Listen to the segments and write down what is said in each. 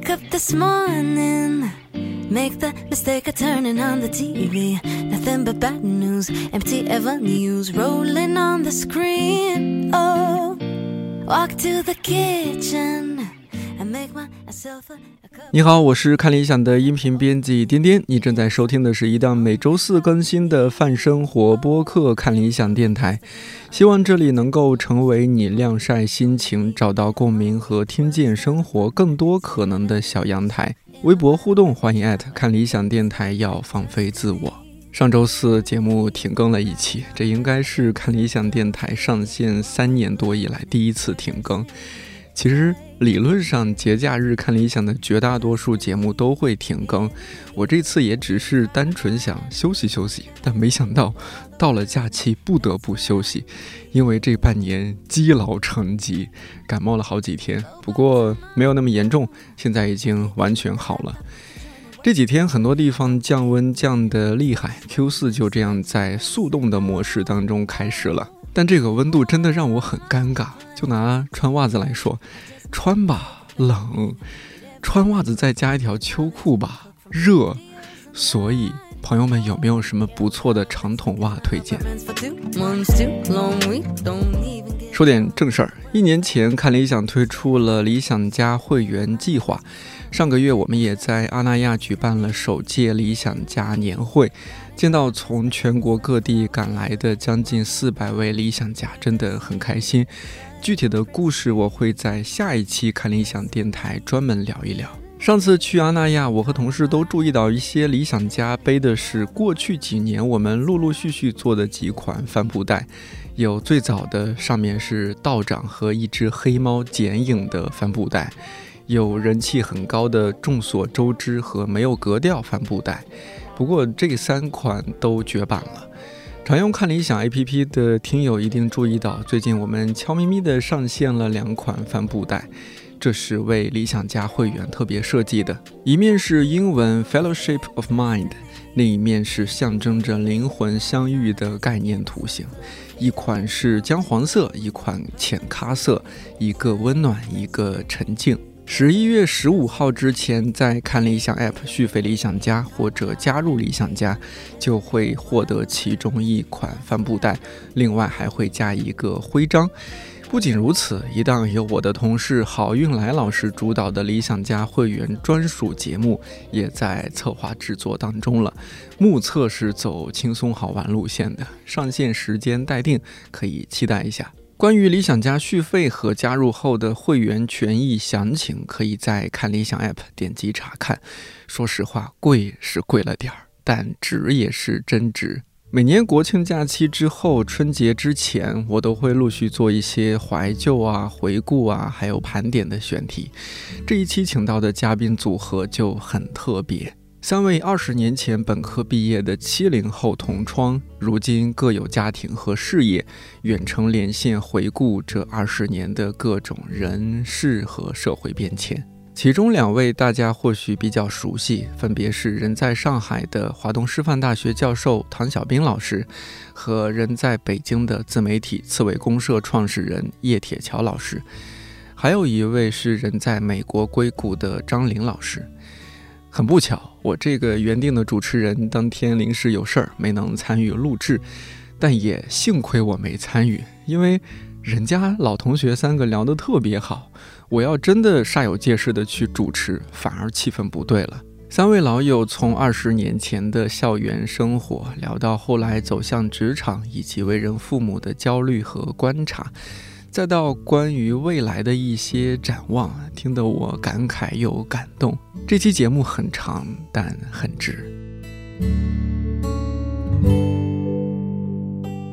Wake up this morning, make the mistake of turning on the TV. Nothing but bad news, empty avenues rolling on the screen. Oh, walk to the kitchen 你好，我是看理想的音频编辑颠颠。你正在收听的是一档每周四更新的泛生活播客——看理想电台。希望这里能够成为你晾晒心情、找到共鸣和听见生活更多可能的小阳台。微博互动，欢迎艾特看理想电台。要放飞自我。上周四节目停更了一期，这应该是看理想电台上线三年多以来第一次停更。其实理论上节假日看理想的绝大多数节目都会停更，我这次也只是单纯想休息休息，但没想到到了假期不得不休息，因为这半年积劳成疾，感冒了好几天，不过没有那么严重，现在已经完全好了。这几天很多地方降温降得厉害，Q 四就这样在速冻的模式当中开始了。但这个温度真的让我很尴尬。就拿穿袜子来说，穿吧冷，穿袜子再加一条秋裤吧热。所以，朋友们有没有什么不错的长筒袜推荐？说点正事儿，一年前看理想推出了理想家会员计划。上个月我们也在阿那亚举办了首届理想家年会，见到从全国各地赶来的将近四百位理想家，真的很开心。具体的故事我会在下一期看理想电台专门聊一聊。上次去阿那亚，我和同事都注意到一些理想家背的是过去几年我们陆陆续续做的几款帆布袋，有最早的上面是道长和一只黑猫剪影的帆布袋。有人气很高的众所周知和没有格调帆布袋，不过这三款都绝版了。常用看理想 APP 的听友一定注意到，最近我们悄咪咪的上线了两款帆布袋，这是为理想家会员特别设计的。一面是英文 Fellowship of Mind，另一面是象征着灵魂相遇的概念图形。一款是姜黄色，一款浅咖色，一个温暖，一个沉静。十一月十五号之前，在看理想 App 续费理想家或者加入理想家，就会获得其中一款帆布袋，另外还会加一个徽章。不仅如此，一档由我的同事郝运来老师主导的理想家会员专属节目，也在策划制作当中了。目测是走轻松好玩路线的，上线时间待定，可以期待一下。关于理想家续费和加入后的会员权益详情，可以在看理想 App 点击查看。说实话，贵是贵了点儿，但值也是真值。每年国庆假期之后，春节之前，我都会陆续做一些怀旧啊、回顾啊，还有盘点的选题。这一期请到的嘉宾组合就很特别。三位二十年前本科毕业的七零后同窗，如今各有家庭和事业，远程连线回顾这二十年的各种人事和社会变迁。其中两位大家或许比较熟悉，分别是人在上海的华东师范大学教授唐小兵老师，和人在北京的自媒体刺猬公社创始人叶铁桥老师。还有一位是人在美国硅谷的张玲老师。很不巧，我这个原定的主持人当天临时有事儿，没能参与录制。但也幸亏我没参与，因为人家老同学三个聊得特别好，我要真的煞有介事的去主持，反而气氛不对了。三位老友从二十年前的校园生活聊到后来走向职场，以及为人父母的焦虑和观察。再到关于未来的一些展望，听得我感慨又感动。这期节目很长，但很值。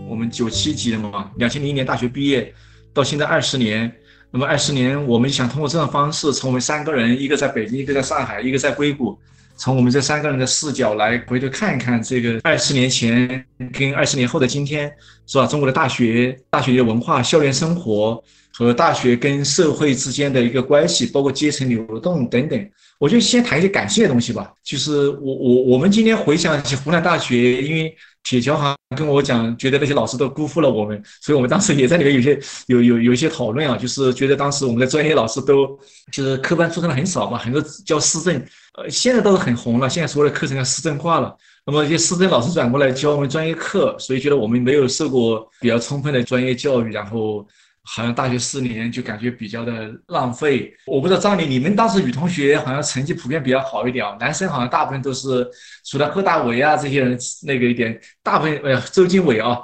我们九七级的嘛，两千零一年大学毕业，到现在二十年。那么二十年，我们想通过这种方式，从我们三个人，一个在北京，一个在上海，一个在硅谷。从我们这三个人的视角来回头看一看这个二十年前跟二十年后的今天，是吧？中国的大学、大学的文化、校园生活和大学跟社会之间的一个关系，包括阶层流动等等。我就先谈一些感性的东西吧。就是我我我们今天回想起湖南大学，因为铁桥好像跟我讲，觉得那些老师都辜负了我们，所以我们当时也在里面有些有有有一些讨论啊，就是觉得当时我们的专业老师都就是科班出身的很少嘛，很多教思政，呃，现在倒是很红了，现在所有的课程要市政化了。那么一些师政老师转过来教我们专业课，所以觉得我们没有受过比较充分的专业教育，然后好像大学四年就感觉比较的浪费。我不知道张林，你们当时女同学好像成绩普遍比较好一点啊，男生好像大部分都是除了贺大为啊这些人那个一点，大部分呃周经纬啊。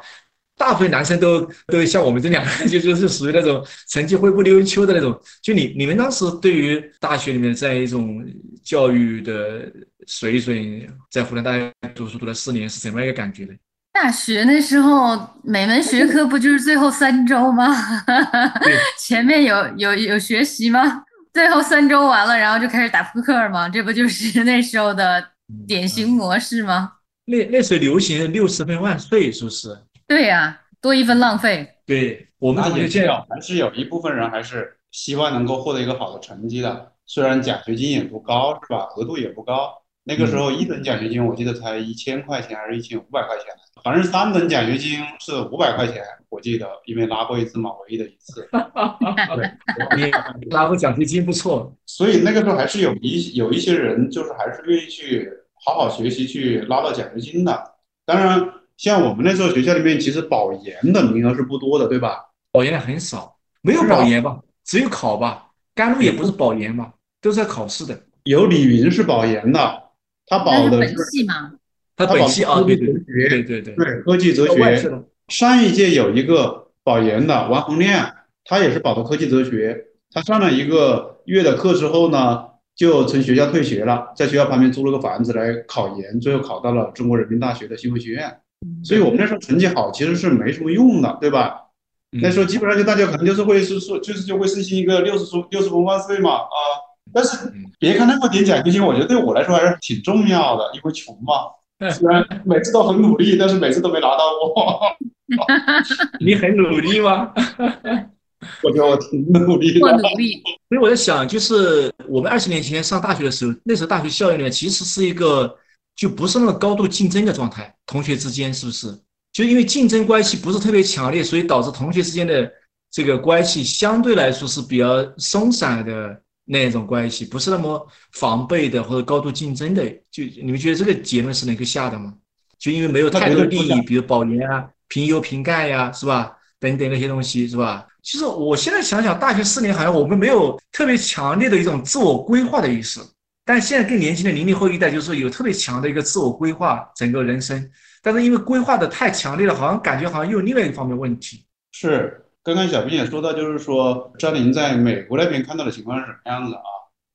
大部分男生都都像我们这两个，就就是属于那种成绩灰不溜秋的那种。就你你们当时对于大学里面这样一种教育的水准，在湖南大学读书读了四年是什么样一个感觉呢？大学那时候每门学科不就是最后三周吗？前面有有有学习吗？最后三周完了，然后就开始打扑克吗？这不就是那时候的典型模式吗？那那时候流行六十分万岁，是不是？对呀，多一分浪费。对我们同学这样，还是有一部分人还是希望能够获得一个好的成绩的。虽然奖学金也不高，是吧？额度也不高。那个时候一等奖学金我记得才一千块钱还是一千五百块钱，反正三等奖学金是五百块钱，我记得，因为拿过一次嘛，唯一的一次。你拿过奖学金不错，所以那个时候还是有一有一些人就是还是愿意去好好学习去拿到奖学金的。当然。像我们那时候学校里面，其实保研的名额是不多的，对吧？保研的很少，没有保研吧？只有考吧？甘露也不是保研嘛？都是要考试的。有李云是保研的，他保的是本系吗？他本系啊，对对对对对对对，科技哲学。上一届有一个保研的王洪亮，他也是保的科技哲学。他上了一个月的课之后呢，就从学校退学了，在学校旁边租了个房子来考研，最后考到了中国人民大学的新闻学院。所以我们那时候成绩好其实是没什么用的，对吧？那时候基本上就大家可能就是会是说，就是就会实行一个六十出六十分万岁嘛啊！但是别看那么点奖学金，我觉得对我来说还是挺重要的，因为穷嘛。虽然每次都很努力，但是每次都没拿到过。你很努力吗？我觉得我挺努力的。我努力。所以我在想，就是我们二十年前上大学的时候，那时候大学校园里面其实是一个。就不是那么高度竞争的状态，同学之间是不是？就因为竞争关系不是特别强烈，所以导致同学之间的这个关系相对来说是比较松散的那种关系，不是那么防备的或者高度竞争的。就你们觉得这个结论是能够下的吗？就因为没有太多的利益，比如保研啊、评优评干呀，是吧？等等那些东西，是吧？其实我现在想想，大学四年好像我们没有特别强烈的一种自我规划的意识。但现在更年轻的零零后一代，就是有特别强的一个自我规划，整个人生。但是因为规划的太强烈了，好像感觉好像又有另外一方面问题。是，刚刚小平也说到，就是说张林在美国那边看到的情况是什么样子啊？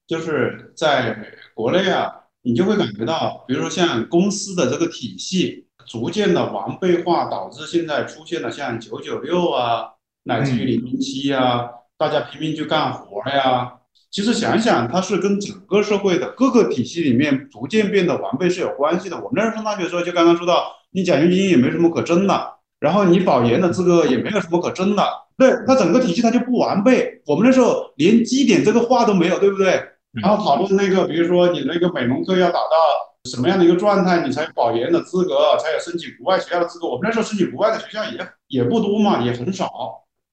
就是在国内啊，你就会感觉到，比如说像公司的这个体系逐渐的完备化，导致现在出现了像九九六啊，乃至于零零七啊，大家拼命去干活呀。其实想想，它是跟整个社会的各个体系里面逐渐变得完备是有关系的。我们那时候上大学的时候，就刚刚说到，你奖学金也没什么可争的，然后你保研的资格也没有什么可争的。对，它整个体系它就不完备。我们那时候连基点这个话都没有，对不对？然后讨论那个，比如说你那个美农课要达到什么样的一个状态，你才有保研的资格，才有申请国外学校的资格。我们那时候申请国外的学校也也不多嘛，也很少，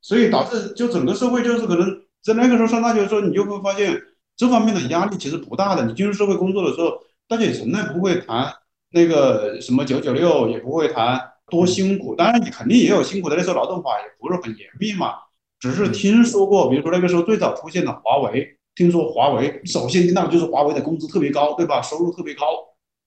所以导致就整个社会就是可能。在那个时候上大学的时候，你就会发现这方面的压力其实不大的。你进入社会工作的时候，大家也从来不会谈那个什么九九六，也不会谈多辛苦。当然，你肯定也有辛苦的。那时候劳动法也不是很严密嘛，只是听说过。比如说那个时候最早出现的华为，听说华为首先听到就是华为的工资特别高，对吧？收入特别高。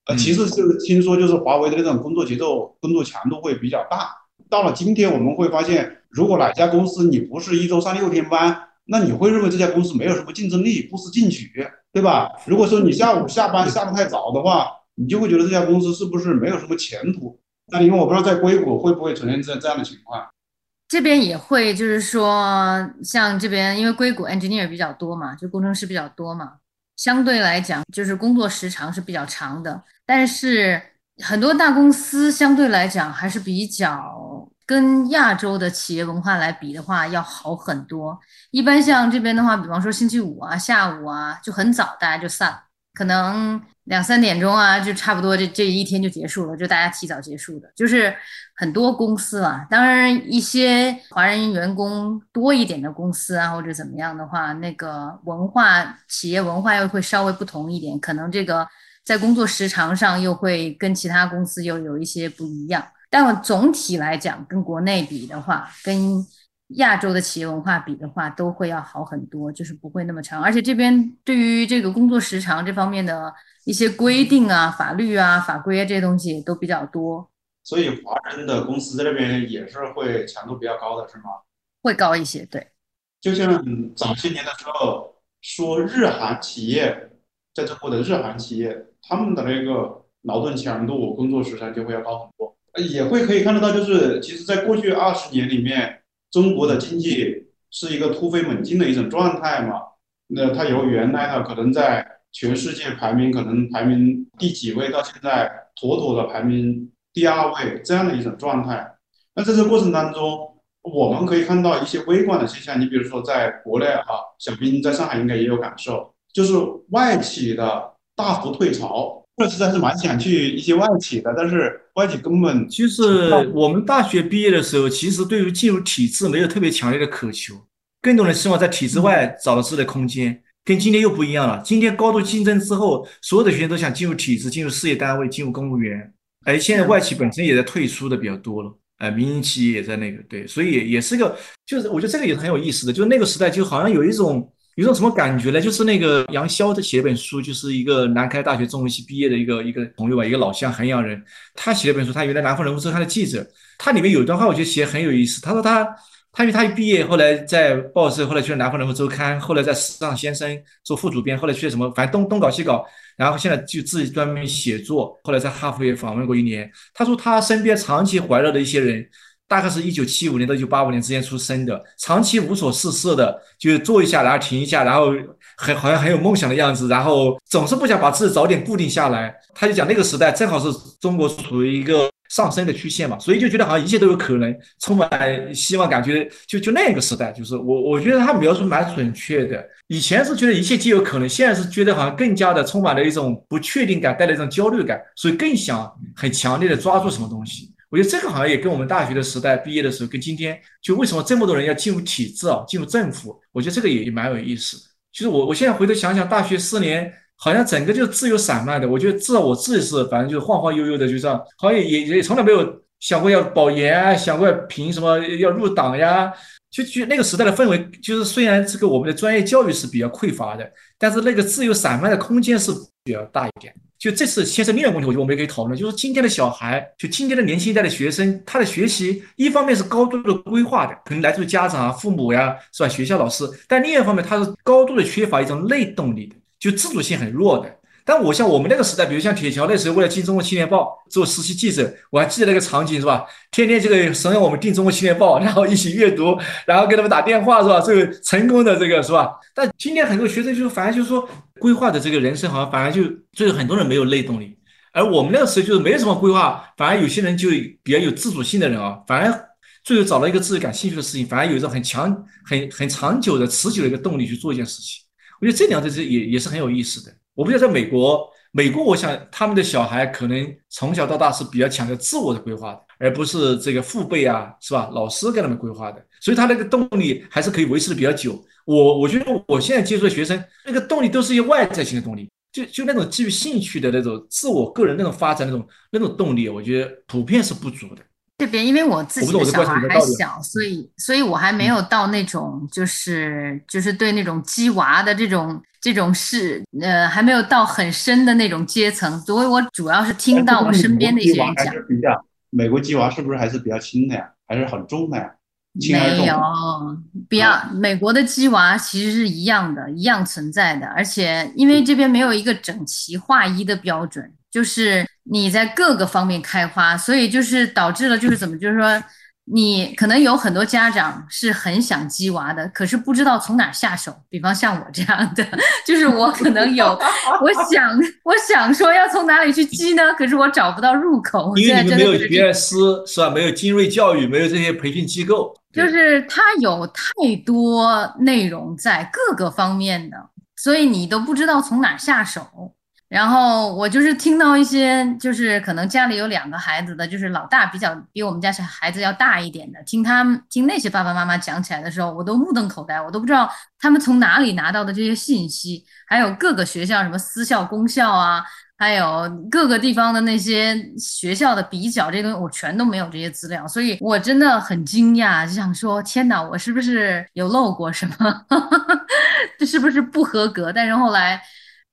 呃，其次就是听说就是华为的那种工作节奏、工作强度会比较大。到了今天，我们会发现，如果哪家公司你不是一周上六天班，那你会认为这家公司没有什么竞争力，不思进取，对吧？如果说你下午下班下得太早的话，你就会觉得这家公司是不是没有什么前途？那因为我不知道在硅谷会不会出现这这样的情况。这边也会，就是说，像这边因为硅谷 engineer 比较多嘛，就工程师比较多嘛，相对来讲就是工作时长是比较长的。但是很多大公司相对来讲还是比较跟亚洲的企业文化来比的话，要好很多。一般像这边的话，比方说星期五啊、下午啊，就很早大家就散了，可能两三点钟啊，就差不多这这一天就结束了，就大家提早结束的。就是很多公司啊，当然一些华人员工多一点的公司啊，或者怎么样的话，那个文化企业文化又会稍微不同一点，可能这个在工作时长上又会跟其他公司又有一些不一样。但我总体来讲，跟国内比的话，跟亚洲的企业文化比的话，都会要好很多，就是不会那么长。而且这边对于这个工作时长这方面的一些规定啊、法律啊、法规啊这些东西都比较多。所以华人的公司在这边也是会强度比较高的，是吗？会高一些，对。就像早些年的时候说，日韩企业在中国的日韩企业，他们的那个劳动强度、工作时长就会要高很多。也会可以看得到，就是其实，在过去二十年里面，中国的经济是一个突飞猛进的一种状态嘛。那它由原来的可能在全世界排名可能排名第几位，到现在妥妥的排名第二位这样的一种状态。那在这过程当中，我们可以看到一些微观的现象。你比如说，在国内啊，小兵在上海应该也有感受，就是外企的大幅退潮。我实在是蛮想去一些外企的，但是外企根本其实我们大学毕业的时候，其实对于进入体制没有特别强烈的渴求，更多人希望在体制外找到自己的空间。跟今天又不一样了，今天高度竞争之后，所有的学生都想进入体制、进入事业单位、进入公务员。哎，现在外企本身也在退出的比较多了，哎，民营企业也在那个对，所以也是个，就是我觉得这个也是很有意思的，就是那个时代就好像有一种。有种什么感觉呢？就是那个杨潇的写一本书，就是一个南开大学中文系毕业的一个一个朋友吧，一个老乡衡阳人，他写了一本书。他原来南方人物周刊的记者，他里面有一段话，我觉得写很有意思。他说他他因为他一毕业，后来在报社，后来去了南方人物周刊，后来在时尚先生做副主编，后来去了什么，反正东东搞西搞，然后现在就自己专门写作。后来在哈佛也访问过一年。他说他身边长期怀了的一些人。大概是一九七五年到一九八五年之间出生的，长期无所事事的，就坐一下，然后停一下，然后很好像很有梦想的样子，然后总是不想把自己早点固定下来。他就讲那个时代正好是中国处于一个上升的曲线嘛，所以就觉得好像一切都有可能，充满希望，感觉就就那个时代，就是我我觉得他描述蛮准确的。以前是觉得一切皆有可能，现在是觉得好像更加的充满了一种不确定感，带来一种焦虑感，所以更想很强烈的抓住什么东西。我觉得这个好像也跟我们大学的时代毕业的时候，跟今天就为什么这么多人要进入体制啊，进入政府，我觉得这个也也蛮有意思的。其实我我现在回头想想，大学四年好像整个就自由散漫的。我觉得至少我自己是，反正就是晃晃悠悠的，就这样，好像也也从来没有想过要保研啊，想过凭什么要入党呀。就就那个时代的氛围，就是虽然这个我们的专业教育是比较匮乏的，但是那个自由散漫的空间是比较大一点。就这次牵涉另一个问题，我觉得我们也可以讨论，就是今天的小孩，就今天的年轻一代的学生，他的学习一方面是高度的规划的，可能来自于家长啊、父母呀，是吧？学校老师，但另一方面，他是高度的缺乏一种内动力的，就自主性很弱的。但我像我们那个时代，比如像铁桥那时候，为了进《中国青年报》做实习记者，我还记得那个场景是吧？天天这个怂恿我们订《中国青年报》，然后一起阅读，然后给他们打电话是吧？这个成功的这个是吧？但今天很多学生就是反而就是说，规划的这个人生好像反而就就是很多人没有内动力，而我们那个时候就是没有什么规划，反而有些人就比较有自主性的人啊，反而最后找到一个自己感兴趣的事情，反而有一种很强、很很长久的、持久的一个动力去做一件事情。我觉得这两者是也也是很有意思的。我不知道在美国，美国我想他们的小孩可能从小到大是比较强调自我的规划的，而不是这个父辈啊，是吧？老师给他们规划的，所以他那个动力还是可以维持的比较久。我我觉得我现在接触的学生，那个动力都是一些外在性的动力，就就那种基于兴趣的那种自我个人那种发展那种那种动力，我觉得普遍是不足的。这边因为我自己的小孩还小，所以所以我还没有到那种就是就是对那种鸡娃的这种这种事，呃，还没有到很深的那种阶层，所以我主要是听到我身边的一些人讲。美国鸡娃是不是还是比较轻的呀？还是很重的呀？没有，比较美国的鸡娃其实是一样的，一样存在的，而且因为这边没有一个整齐划一的标准。就是你在各个方面开花，所以就是导致了就是怎么就是说，你可能有很多家长是很想鸡娃的，可是不知道从哪下手。比方像我这样的，就是我可能有，我想我想说要从哪里去鸡呢？可是我找不到入口。因为你们没有学而思是吧？没有精锐教育，没有这些培训机构，就是它有太多内容在各个方面的，所以你都不知道从哪下手。然后我就是听到一些，就是可能家里有两个孩子的，就是老大比较比我们家小孩子要大一点的，听他们听那些爸爸妈妈讲起来的时候，我都目瞪口呆，我都不知道他们从哪里拿到的这些信息，还有各个学校什么私校、公校啊，还有各个地方的那些学校的比较，这些东西我全都没有这些资料，所以我真的很惊讶，就想说天哪，我是不是有漏过什么？这是不是不合格？但是后来。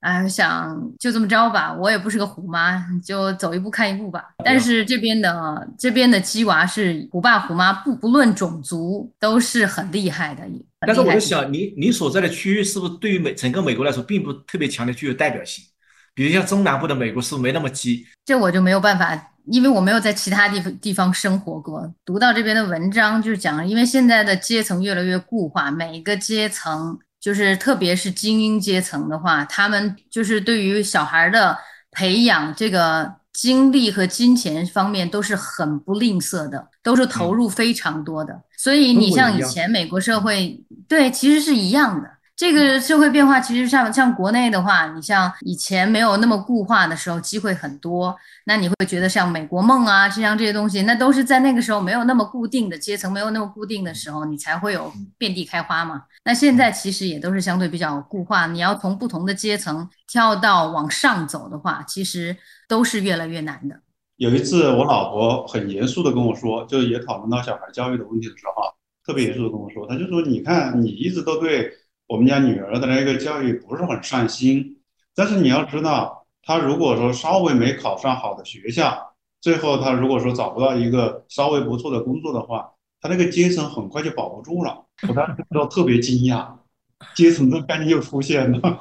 哎，想就这么着吧，我也不是个虎妈，就走一步看一步吧。但是这边的这边的鸡娃是虎爸虎妈，不不论种族都是很厉害的。但是我就想，你你所在的区域是不是对于美整个美国来说，并不特别强的具有代表性？比如像中南部的美国，是不是没那么鸡？这我就没有办法，因为我没有在其他地方地方生活过。读到这边的文章就是讲，因为现在的阶层越来越固化，每个阶层。就是特别是精英阶层的话，他们就是对于小孩的培养，这个精力和金钱方面都是很不吝啬的，都是投入非常多的。所以你像以前美国社会，对，其实是一样的。这个社会变化其实像像国内的话，你像以前没有那么固化的时候，机会很多。那你会觉得像美国梦啊，像这些东西，那都是在那个时候没有那么固定的阶层，没有那么固定的时候，你才会有遍地开花嘛。那现在其实也都是相对比较固化，你要从不同的阶层跳到往上走的话，其实都是越来越难的。有一次我老婆很严肃的跟我说，就也讨论到小孩教育的问题的时候，特别严肃的跟我说，他就说，你看你一直都对。我们家女儿的那个教育不是很上心，但是你要知道，她如果说稍微没考上好的学校，最后她如果说找不到一个稍微不错的工作的话，她那个阶层很快就保不住了。我当时都特别惊讶，阶层的概念又出现了。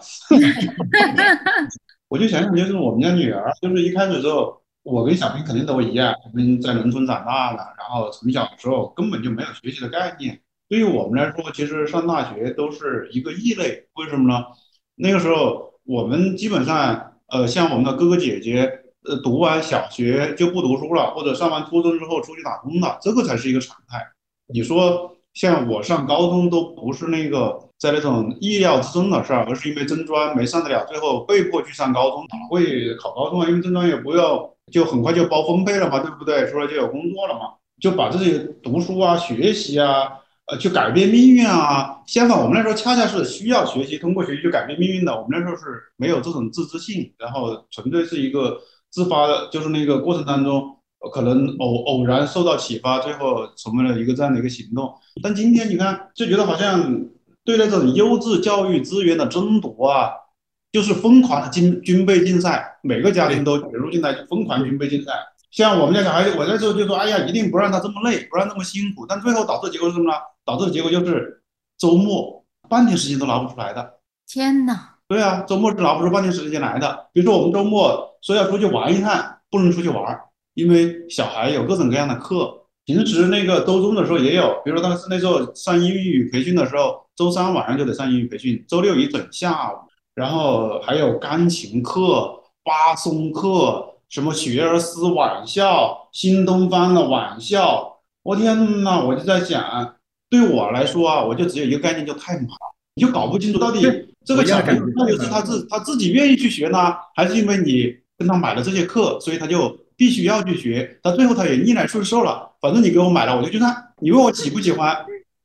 我就想想，就是我们家女儿，就是一开始的时候，我跟小平肯定都一样，我们在农村长大的，然后从小的时候根本就没有学习的概念。对于我们来说，其实上大学都是一个异类。为什么呢？那个时候我们基本上，呃，像我们的哥哥姐姐，呃，读完小学就不读书了，或者上完初中之后出去打工了，这个才是一个常态。你说像我上高中都不是那个在那种意料之中的事儿，而是因为真专没上得了，最后被迫去上高中，哪会考高中啊？因为真专也不要，就很快就包分配了嘛，对不对？出来就有工作了嘛，就把自己读书啊、学习啊。呃，去改变命运啊！相反，我们那时候恰恰是需要学习，通过学习去改变命运的。我们那时候是没有这种自知性，然后纯粹是一个自发的，就是那个过程当中，可能偶偶然受到启发，最后成为了一个这样的一个行动。但今天你看，就觉得好像对那种优质教育资源的争夺啊，就是疯狂的军军备竞赛，每个家庭都卷入进来，疯狂军备竞赛。像我们家小孩，我那时候就说，哎呀，一定不让他这么累，不让那么辛苦。但最后导致结果是什么呢？导致的结果就是周末半天时间都拿不出来的。天哪！对啊，周末是拿不出半天时间来的。比如说我们周末说要出去玩一趟，不能出去玩，因为小孩有各种各样的课。平时那个周中的时候也有，比如说当时那时候上英语培训的时候，周三晚上就得上英语培训，周六一整下午，然后还有钢琴课、巴松课。什么学而思晚校、新东方的晚校，我天呐，我就在想，对我来说啊，我就只有一个概念，就太忙，你就搞不清楚到底这个小孩到底是他自他自己愿意去学呢，还是因为你跟他买了这些课，所以他就必须要去学，他最后他也逆来顺受了。反正你给我买了，我就去上。你问我喜不喜欢，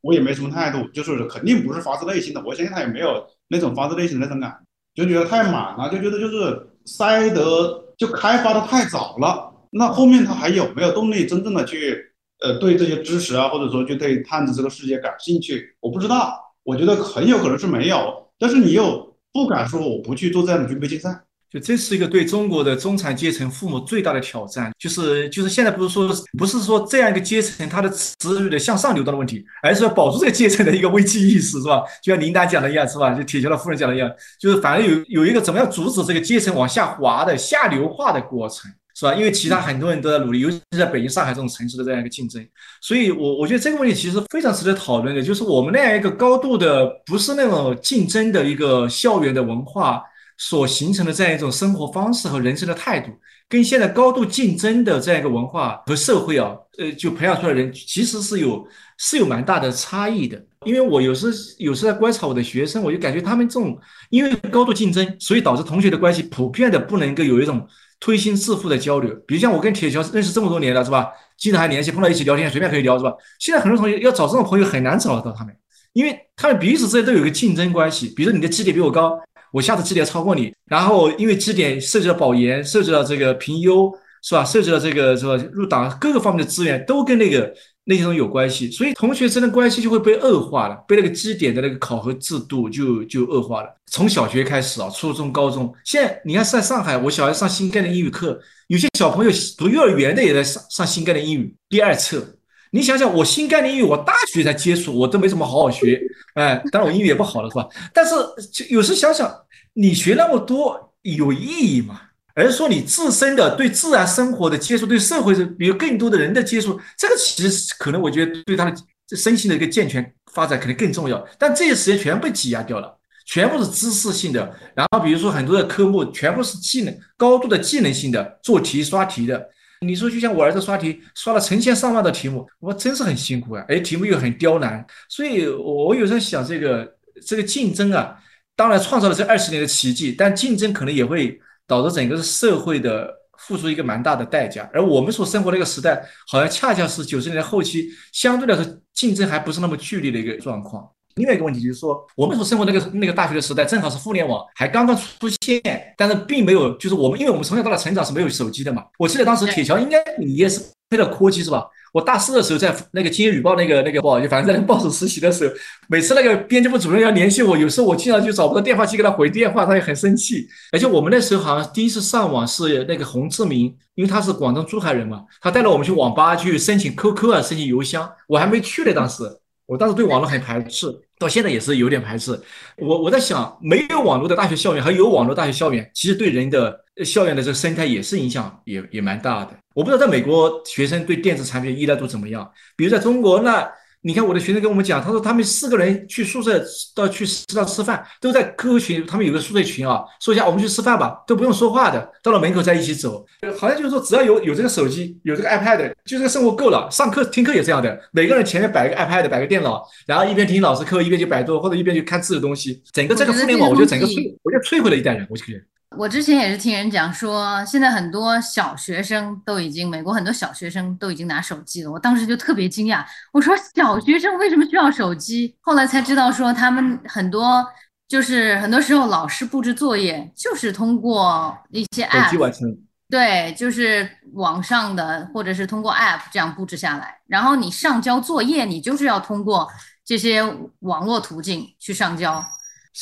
我也没什么态度，就是肯定不是发自内心的。我相信他也没有那种发自内心的那种感，就觉得太满了，就觉得就是塞得。就开发的太早了，那后面他还有没有动力真正的去，呃，对这些知识啊，或者说就对探子这个世界感兴趣？我不知道，我觉得很有可能是没有，但是你又不敢说我不去做这样的军备竞赛。就这是一个对中国的中产阶层父母最大的挑战，就是就是现在不是说不是说这样一个阶层他的子女的向上流动的问题，而是要保住这个阶层的一个危机意识，是吧？就像林丹讲的一样，是吧？就铁桥的夫人讲的一样，就是反而有有一个怎么样阻止这个阶层往下滑的下流化的过程。是吧？因为其他很多人都在努力，尤其是在北京、上海这种城市的这样一个竞争，所以我我觉得这个问题其实非常值得讨论的，就是我们那样一个高度的不是那种竞争的一个校园的文化所形成的这样一种生活方式和人生的态度，跟现在高度竞争的这样一个文化和社会啊，呃，就培养出来的人其实是有是有蛮大的差异的。因为我有时有时在观察我的学生，我就感觉他们这种因为高度竞争，所以导致同学的关系普遍的不能够有一种。推心置腹的交流，比如像我跟铁桥认识这么多年了，是吧？经常还联系，碰到一起聊天，随便可以聊，是吧？现在很多同学要找这种朋友很难找得到他们，因为他们彼此之间都有个竞争关系。比如说你的绩点比我高，我下次绩点超过你，然后因为绩点涉及到保研，涉及到这个评优，是吧？涉及到这个是吧？入党各个方面的资源都跟那个。那些种有关系，所以同学之间的关系就会被恶化了，被那个基点的那个考核制度就就恶化了。从小学开始啊，初中、高中，现在你看在上海，我小孩上新概念英语课，有些小朋友读幼儿园的也在上上新概念英语第二册。你想想，我新概念英语我大学才接触，我都没怎么好好学，哎，当然我英语也不好了，是吧？但是就有时想想，你学那么多有意义吗？而是说你自身的对自然生活的接触，对社会的比如更多的人的接触，这个其实可能我觉得对他的身心的一个健全发展可能更重要。但这些时间全被挤压掉了，全部是知识性的。然后比如说很多的科目全部是技能高度的技能性的，做题刷题的。你说就像我儿子刷题，刷了成千上万的题目，我真是很辛苦啊！哎，题目又很刁难，所以我有时候想，这个这个竞争啊，当然创造了这二十年的奇迹，但竞争可能也会。导致整个社会的付出一个蛮大的代价，而我们所生活的一个时代，好像恰恰是九十年代后期相对来说竞争还不是那么剧烈的一个状况。另外一个问题就是说，我们所生活那个那个大学的时代，正好是互联网还刚刚出现，但是并没有，就是我们因为我们从小到大成长是没有手机的嘛。我记得当时铁桥应该你也是配了科技是吧？我大四的时候，在那个《经济日报》那个那个报，就反正在那报纸实习的时候，每次那个编辑部主任要联系我，有时候我经常就找不到电话去给他回电话，他也很生气。而且我们那时候好像第一次上网是那个洪志明，因为他是广东珠海人嘛，他带了我们去网吧去申请 QQ 啊，申请邮箱，我还没去呢，当时。我当时对网络很排斥，到现在也是有点排斥。我我在想，没有网络的大学校园和有网络大学校园，其实对人的校园的这个生态也是影响，也也蛮大的。我不知道在美国学生对电子产品依赖度怎么样，比如在中国那。你看我的学生跟我们讲，他说他们四个人去宿舍到去食堂吃饭，都在 QQ 群，他们有个宿舍群啊，说一下我们去吃饭吧，都不用说话的，到了门口再一起走，好像就是说只要有有这个手机，有这个 iPad，就这个生活够了。上课听课也这样的，每个人前面摆一个 iPad，摆个电脑，然后一边听老师课，一边就百度或者一边就看自己的东西。整个这个互联网，我觉得整个摧，我觉得摧毁了一代人，我就觉得。我之前也是听人讲说，现在很多小学生都已经，美国很多小学生都已经拿手机了。我当时就特别惊讶，我说小学生为什么需要手机？后来才知道说，他们很多就是很多时候老师布置作业就是通过一些 app，完成对，就是网上的或者是通过 app 这样布置下来。然后你上交作业，你就是要通过这些网络途径去上交。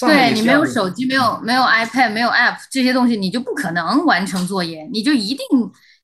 对你没有手机，没有没有 iPad，没有 App 这些东西，你就不可能完成作业。你就一定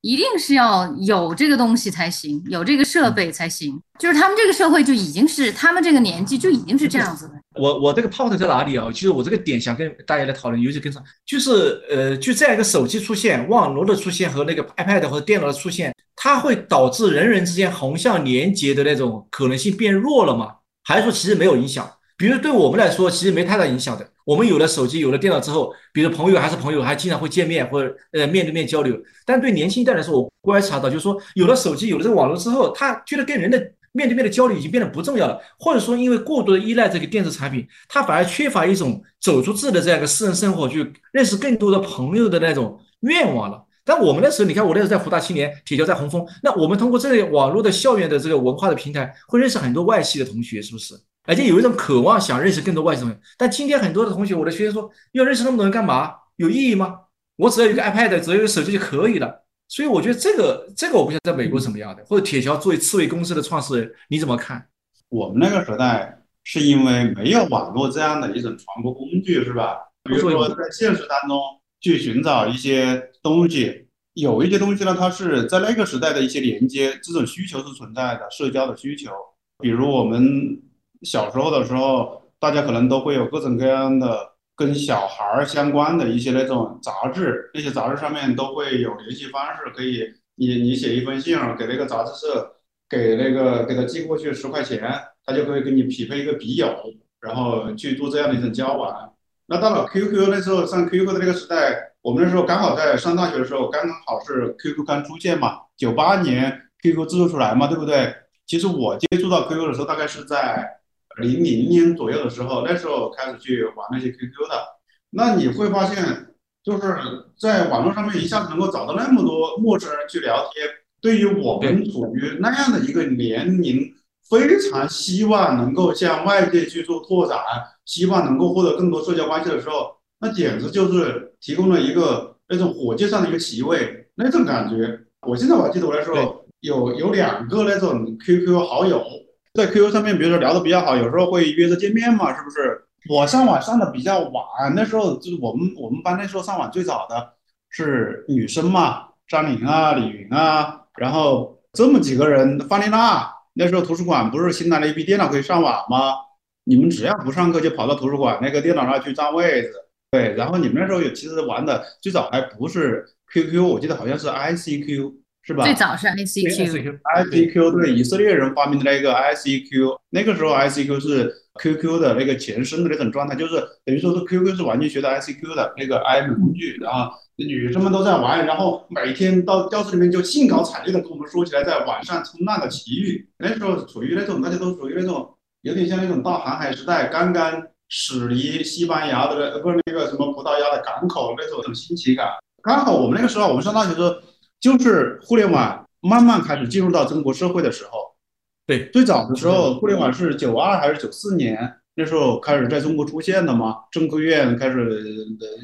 一定是要有这个东西才行，有这个设备才行。就是他们这个社会就已经是他们这个年纪就已经是这样子的。我我这个 point 在哪里啊？其实我这个点想跟大家来讨论，尤其跟上，就是呃，就这样一个手机出现，网络的出现和那个 iPad 或者电脑的出现，它会导致人人之间横向连接的那种可能性变弱了吗？还是说其实没有影响？比如对我们来说，其实没太大影响的。我们有了手机，有了电脑之后，比如朋友还是朋友，还经常会见面或者呃面对面交流。但对年轻一代来说，我观察到，就是说有了手机，有了这个网络之后，他觉得跟人的面对面的交流已经变得不重要了，或者说因为过度的依赖这个电子产品，他反而缺乏一种走出自己的这样一个私人生活，去认识更多的朋友的那种愿望了。但我们那时候，你看我那时候在湖大青年，铁桥在红枫，那我们通过这个网络的校园的这个文化的平台，会认识很多外系的同学，是不是？而且有一种渴望想认识更多外星人，但今天很多的同学，我的学生说要认识那么多人干嘛？有意义吗？我只要有一个 iPad，只要有个手机就可以了。所以我觉得这个这个我不知道在美国怎么样的，或者铁桥作为刺猬公司的创始人，你怎么看？我们那个时代是因为没有网络这样的一种传播工具，是吧？比如说在现实当中去寻找一些东西，有一些东西呢，它是在那个时代的一些连接，这种需求是存在的，社交的需求，比如我们。小时候的时候，大家可能都会有各种各样的跟小孩儿相关的一些那种杂志，那些杂志上面都会有联系方式，可以你你写一封信给那个杂志社，给那个给他寄过去十块钱，他就可以给你匹配一个笔友，然后去做这样的一种交往。那到了 QQ 那时候上 QQ 的那个时代，我们那时候刚好在上大学的时候，刚刚好是 QQ 刚出现嘛，九八年 QQ 制作出来嘛，对不对？其实我接触到 QQ 的时候，大概是在零零年左右的时候，那时候开始去玩那些 QQ 的。那你会发现，就是在网络上面一下子能够找到那么多陌生人去聊天，对于我们处于那样的一个年龄，非常希望能够向外界去做拓展。希望能够获得更多社交关系的时候，那简直就是提供了一个那种火箭上的一个席位，那种感觉。我现在我还记得我那时候有有两个那种 QQ 好友，在 QQ 上面，比如说聊得比较好，有时候会约着见面嘛，是不是？我上网上的比较晚，那时候就是我们我们班那时候上网最早的是女生嘛，张玲啊、李云啊，然后这么几个人，范丽娜。那时候图书馆不是新来了一批电脑可以上网吗？你们只要不上课，就跑到图书馆那个电脑上去占位置。对，然后你们那时候也其实玩的最早还不是 QQ，我记得好像是 ICQ，是吧？最早是 ICQ。ICQ 对，以色列人发明的那个 ICQ，那个时候 ICQ 是 QQ 的那个前身的那种状态，就是等于说是 QQ 是完全学的 ICQ 的那个 IM 工具，然后女生们都在玩，然后每天到教室里面就兴高采烈的跟我们说起来在网上冲浪的奇遇。那时候属于那种大家都属于那种。有点像那种大航海时代刚刚驶离西班牙的呃不是那个什么葡萄牙的港口那种新奇感。刚好我们那个时候，我们上大学的时候，就是互联网慢慢开始进入到中国社会的时候。对，最早的时候，互联网是九二还是九四年那时候开始在中国出现的嘛？中科院开始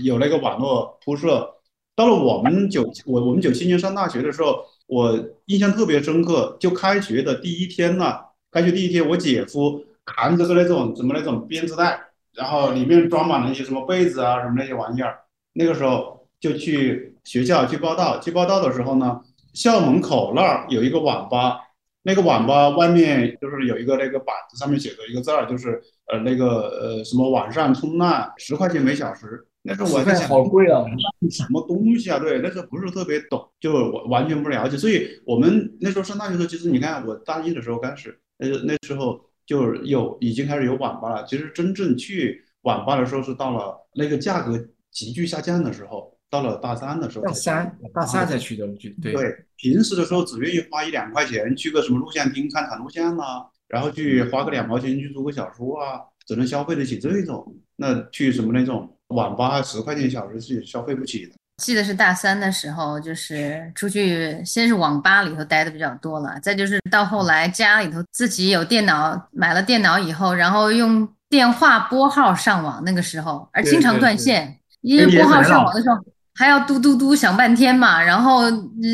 有那个网络铺设。到了我们九我我们九七年上大学的时候，我印象特别深刻，就开学的第一天呢，开学第一天，我姐夫。扛着个那种什么那种编织袋，然后里面装满了一些什么被子啊什么那些玩意儿。那个时候就去学校去报道，去报道的时候呢，校门口那儿有一个网吧，那个网吧外面就是有一个那个板子，上面写着一个字儿，就是呃那个呃什么网上冲浪十块钱每小时。那时候我在想，好贵啊，什么东西啊？对，那时候不是特别懂，就完完全不了解。所以我们那时候上大学的时候，其实你看我大一的时候开始，那那时候。就有已经开始有网吧了。其实真正去网吧的时候是到了那个价格急剧下降的时候，到了大三的时候。大三，大三才去的，对。对，平时的时候只愿意花一两块钱去个什么录像厅看场录像啊，然后去花个两毛钱去租个小说啊，只能消费得起这种。那去什么那种网吧十块钱一小时是消费不起的。记得是大三的时候，就是出去，先是网吧里头待的比较多了，再就是到后来家里头自己有电脑，买了电脑以后，然后用电话拨号上网，那个时候而经常断线，因为拨号上网的时候还要嘟嘟嘟响半天嘛，然后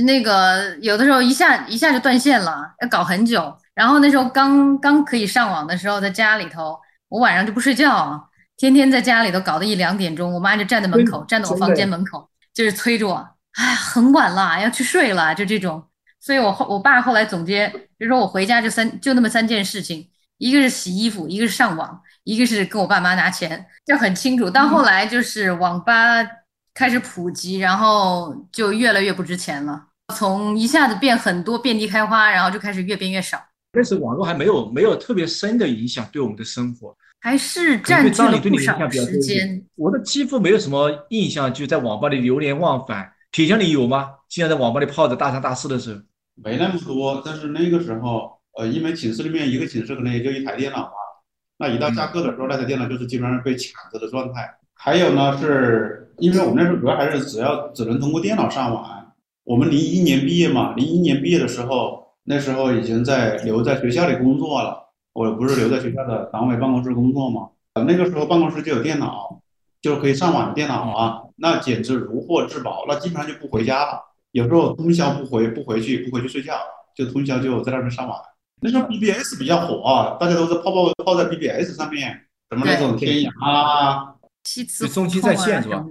那个有的时候一下一下就断线了，要搞很久。然后那时候刚刚可以上网的时候，在家里头，我晚上就不睡觉，天天在家里头搞到一两点钟，我妈就站在门口，站在我房间门口。就是催着我，哎，很晚了，要去睡了，就这种。所以，我后我爸后来总结，就说我回家就三就那么三件事情，一个是洗衣服，一个是上网，一个是跟我爸妈拿钱，就很清楚。到后来就是网吧开始普及，然后就越来越不值钱了，从一下子变很多，遍地开花，然后就开始越变越少。但是网络还没有没有特别深的影响对我们的生活。还是占据了不少时间。我的几乎没有什么印象，就在网吧里流连忘返。铁匠，你有吗？经常在网吧里泡着大三大四的时候？没那么多，但是那个时候，呃，因为寝室里面一个寝室可能也就一台电脑嘛，那一到下课的时候，那台电脑就是基本上被抢着的状态。还有呢，是因为我们那时候主要还是只要只能通过电脑上网。我们零一年毕业嘛，零一年毕业的时候，那时候已经在留在学校里工作了。我不是留在学校的党委办公室工作嘛？那个时候办公室就有电脑，就可以上网的电脑啊，那简直如获至宝。那基本上就不回家了，有时候通宵不回不回去不回去睡觉，就通宵就在那边上网。那时候 BBS 比较火啊，大家都是泡泡泡在 BBS 上面，什么那种天涯啊，中期在线是吧？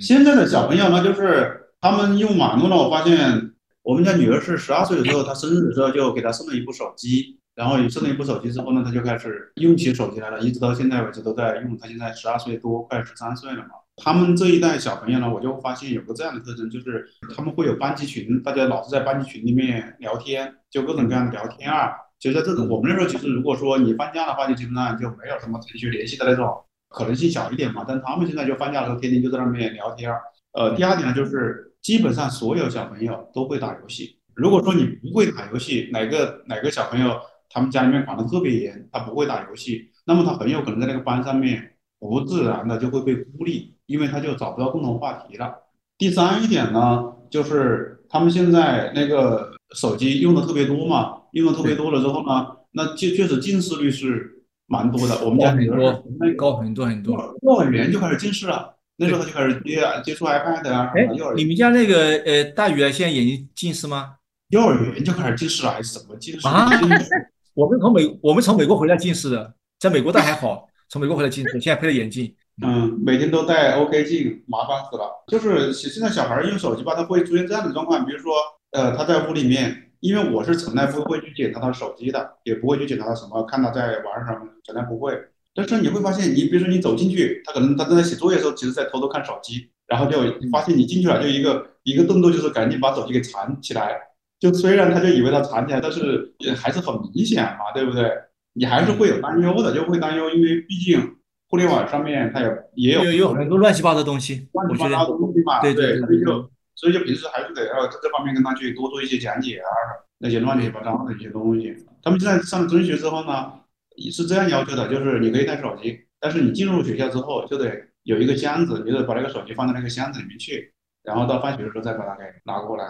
现在的小朋友呢，就是他们用网络呢，我发现我们家女儿是十二岁的时候，她生日的时候就给她送了一部手机。然后有智能一部手机之后呢，她就开始用起手机来了，一直到现在为止都在用。她现在十二岁多，快十三岁了嘛。他们这一代小朋友呢，我就发现有个这样的特征，就是他们会有班级群，大家老是在班级群里面聊天，就各种各样的聊天啊。其实在这种我们那时候，其实如果说你放假的话，就基本上就没有什么同学联系的那种可能性小一点嘛。但他们现在就放假的时候，天天就在那边聊天。呃，第二点呢，就是基本上所有小朋友都会打游戏。如果说你不会打游戏，哪个哪个小朋友他们家里面管得特别严，他不会打游戏，那么他很有可能在那个班上面不自然的就会被孤立，因为他就找不到共同话题了。第三一点呢，就是他们现在那个手机用的特别多嘛，用的特别多了之后呢，那确确实近视率是蛮多的。我们家很多，高很多很多，幼儿园就开始近视了。那时候他就开始接接触 iPad 啊。哎，你们家那个呃大宇啊，现在眼睛近视吗？幼儿园就开始近视了，还是怎么近视啊？我们从美我们从美国回来近视的，在美国倒还好，从美国回来近视，现在配了眼镜。嗯，每天都戴 OK 镜，麻烦死了。就是现在小孩用手机吧，他会出现这样的状况，比如说，呃，他在屋里面，因为我是从来不会去检查他手机的，也不会去检查他什么，看他在玩什么，从来不会。但是你会发现，你比如说你走进去，他可能他正在写作业的时候，其实在偷偷看手机，然后就发现你进去了，就一个一个动作就是赶紧把手机给藏起来。就虽然他就以为他藏起来，但是也还是很明显嘛，对不对？你还是会有担忧的，就会担忧，因为毕竟互联网上面它有也有有很多乱七八糟的东西，乱七八糟的东西嘛，对对，所以就平时还是得要在这方面跟他去多做一些讲解啊，那些乱七八糟的一些东西。他们现在上了中学之后呢，是这样要求的，就是你可以带手机，但是你进入学校之后就得有一个箱子，你得把那个手机放到那个箱子里面去，然后到放学的时候再把它给拿过来。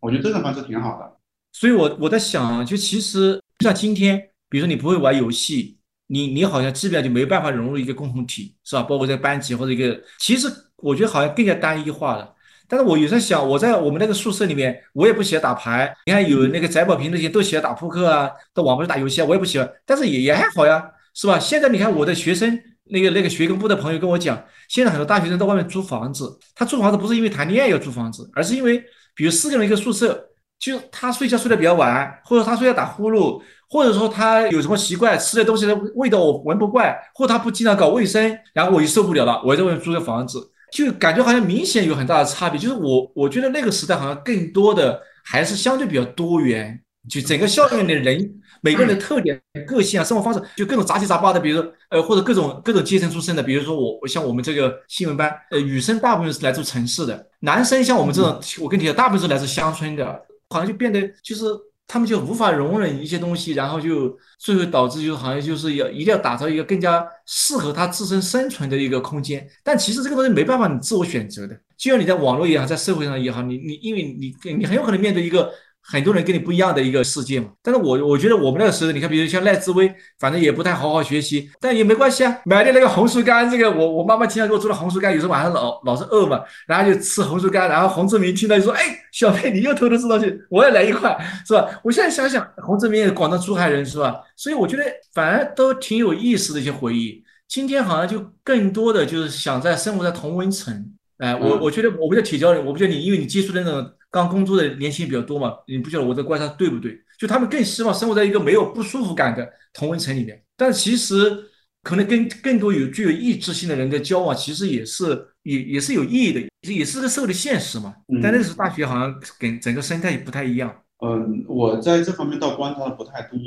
我觉得这种方式挺好的，所以，我我在想，就其实像今天，比如说你不会玩游戏，你你好像基本上就没办法融入一个共同体，是吧？包括在班级或者一个，其实我觉得好像更加单一化了。但是我有时候想，我在我们那个宿舍里面，我也不喜欢打牌。你看有那个翟宝平那些都喜欢打扑克啊，到网吧去打游戏啊，我也不喜欢。但是也也还好呀，是吧？现在你看我的学生，那个那个学工部的朋友跟我讲，现在很多大学生在外面租房子，他租房子不是因为谈恋爱要租房子，而是因为。比如四个人一个宿舍，就他睡觉睡得比较晚，或者他睡觉打呼噜，或者说他有什么习惯，吃的东西的味道我闻不惯，或他不经常搞卫生，然后我就受不了了，我在外面租个房子，就感觉好像明显有很大的差别。就是我我觉得那个时代好像更多的还是相对比较多元，就整个校园的人。每个人的特点、个性啊，生活方式就各种杂七杂八的，比如说呃，或者各种各种阶层出身的，比如说我，像我们这个新闻班，呃，女生大部分是来自城市的，男生像我们这种，我跟你讲，大部分是来自乡村的，好像就变得就是他们就无法容忍一些东西，然后就最后导致就好像就是要一定要打造一个更加适合他自身生存的一个空间，但其实这个东西没办法你自我选择的，就像你在网络也好，在社会上也好，你你因为你你很有可能面对一个。很多人跟你不一样的一个世界嘛，但是我我觉得我们那个时候，你看，比如像赖志威，反正也不太好好学习，但也没关系啊，买的那个红薯干，这个我我妈妈经常给我做的红薯干，有时候晚上老老是饿嘛，然后就吃红薯干，然后洪志明听到就说，哎，小妹你又偷偷吃东西，我也来一块，是吧？我现在想想，洪志明也是广东珠海人是吧？所以我觉得反而都挺有意思的一些回忆。今天好像就更多的就是想在生活在同温层，哎，我我觉得我不叫铁教人，我不叫你，因为你接触的那种。刚工作的年轻人比较多嘛，你不晓得我的观察对不对？就他们更希望生活在一个没有不舒服感的同温层里面，但其实可能跟更多有具有意志性的人的交往，其实也是也也是有意义的，也是个社会的现实嘛。但那时候大学好像跟整个生态也不太一样。嗯，我在这方面倒观察的不太多。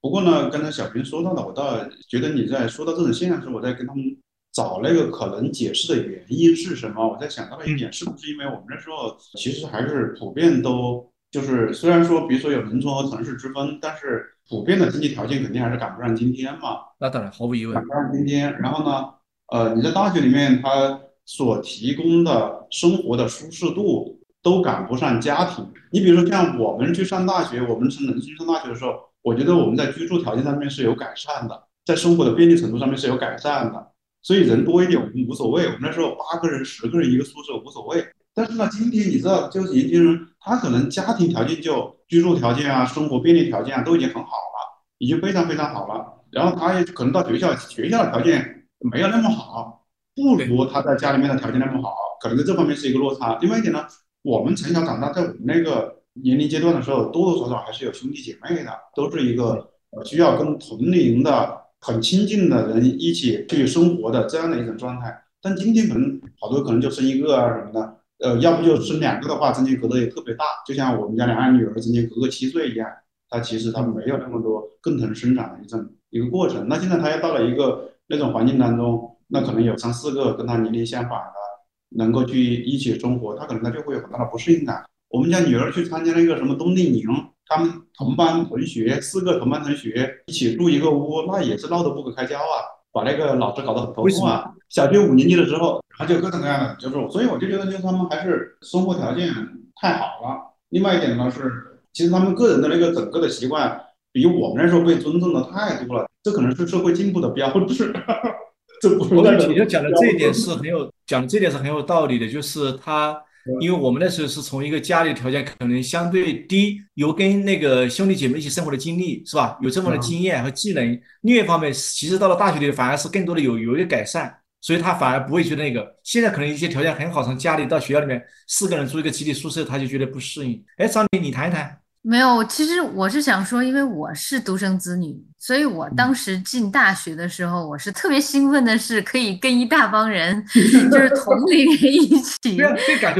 不过呢，刚才小平说到的，我倒觉得你在说到这种现象时候，我在跟他们。找那个可能解释的原因是什么？我在想到了一点，是不是因为我们那时候其实还是普遍都就是，虽然说比如说有农村和城市之分，但是普遍的经济条件肯定还是赶不上今天嘛。那当然，毫无疑问赶不上今天。然后呢，呃，你在大学里面，它所提供的生活的舒适度都赶不上家庭。你比如说像我们去上大学，我们是农村上大学的时候，我觉得我们在居住条件上面是有改善的，在生活的便利程度上面是有改善的。所以人多一点我们无所谓，我们那时候八个人、十个人一个宿舍无所谓。但是呢，今天你知道，就是年轻人他可能家庭条件就居住条件啊、生活便利条件啊都已经很好了，已经非常非常好了。然后他也可能到学校，学校的条件没有那么好，不如他在家里面的条件那么好，可能在这方面是一个落差。另外一点呢，我们从小长大，在我们那个年龄阶段的时候，多多少少还是有兄弟姐妹的，都是一个需要跟同龄的很亲近的人一起去生活的这样的一种状态。但今天可能好多可能就生一个啊什么的，呃，要不就生两个的话，中间隔得也特别大，就像我们家两个女儿中间隔个七岁一样。她其实她没有那么多共同生长的一种一个过程。那现在他要到了一个那种环境当中，那可能有三四个跟他年龄相仿的，能够去一起生活，他可能他就会有很大的不适应感。我们家女儿去参加了一个什么冬令营，他们同班同学四个同班同学一起住一个屋，那也是闹得不可开交啊，把那个老师搞得很头痛啊。小学五年级的时候，然后就各种各样的，就是所以我就觉得，就是他们还是生活条件太好了。另外一点呢是。其实他们个人的那个整个的习惯，比我们那时候被尊重的太多了，这可能是社会进步的标志。这不是。我感觉讲的这一点是很有讲的这点是很有道理的，就是他，因为我们那时候是从一个家里条件可能相对低，有跟那个兄弟姐妹一起生活的经历，是吧？有这么的经验和技能。另一方面，其实到了大学里反而是更多的有有一个改善，所以他反而不会觉得那个。现在可能一些条件很好，从家里到学校里面四个人住一个集体宿舍，他就觉得不适应。哎，张林，你谈一谈。没有，其实我是想说，因为我是独生子女，所以我当时进大学的时候，我是特别兴奋的，是可以跟一大帮人，就是同龄人一起，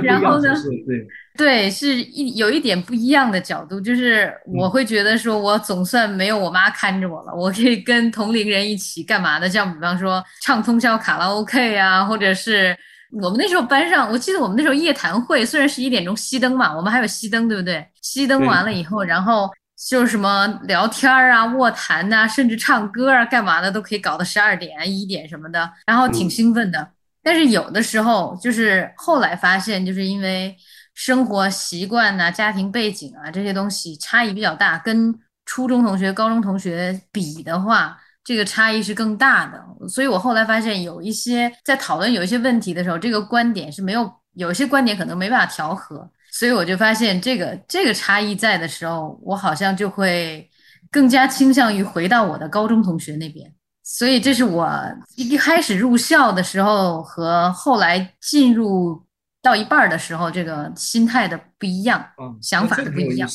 然后呢，对。对，是一有一点不一样的角度，就是我会觉得说，我总算没有我妈看着我了，我可以跟同龄人一起干嘛的，像比方说唱通宵卡拉 OK 啊，或者是。我们那时候班上，我记得我们那时候夜谈会，虽然十一点钟熄灯嘛，我们还有熄灯，对不对？熄灯完了以后，然后就是什么聊天啊、卧谈呐，甚至唱歌啊、干嘛的都可以搞到十二点、一点什么的，然后挺兴奋的。但是有的时候，就是后来发现，就是因为生活习惯呐、家庭背景啊这些东西差异比较大，跟初中同学、高中同学比的话。这个差异是更大的，所以我后来发现有一些在讨论有一些问题的时候，这个观点是没有有些观点可能没办法调和，所以我就发现这个这个差异在的时候，我好像就会更加倾向于回到我的高中同学那边，所以这是我一开始入校的时候和后来进入到一半的时候这个心态的不一样，想法的不一样。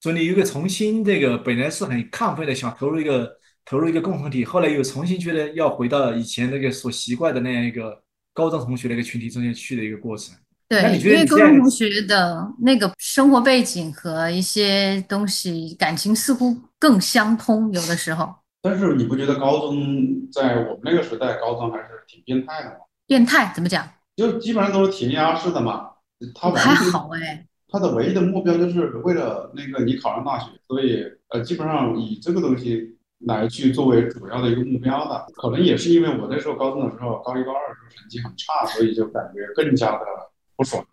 所以你有个重新这个本来是很亢奋的想投入一个。投入一个共同体，后来又重新觉得要回到以前那个所习惯的那样一个高中同学的一个群体中间去的一个过程。对，因为高中同学的那个生活背景和一些东西感情似乎更相通，有的时候。但是你不觉得高中在我们那个时代，高中还是挺变态的吗？变态怎么讲？就基本上都是填鸭式的嘛。他还好哎。他的唯一的目标就是为了那个你考上大学，所以呃，基本上以这个东西。来去作为主要的一个目标的，可能也是因为我那时候高中的时候，高一高二的时候成绩很差，所以就感觉更加的不爽，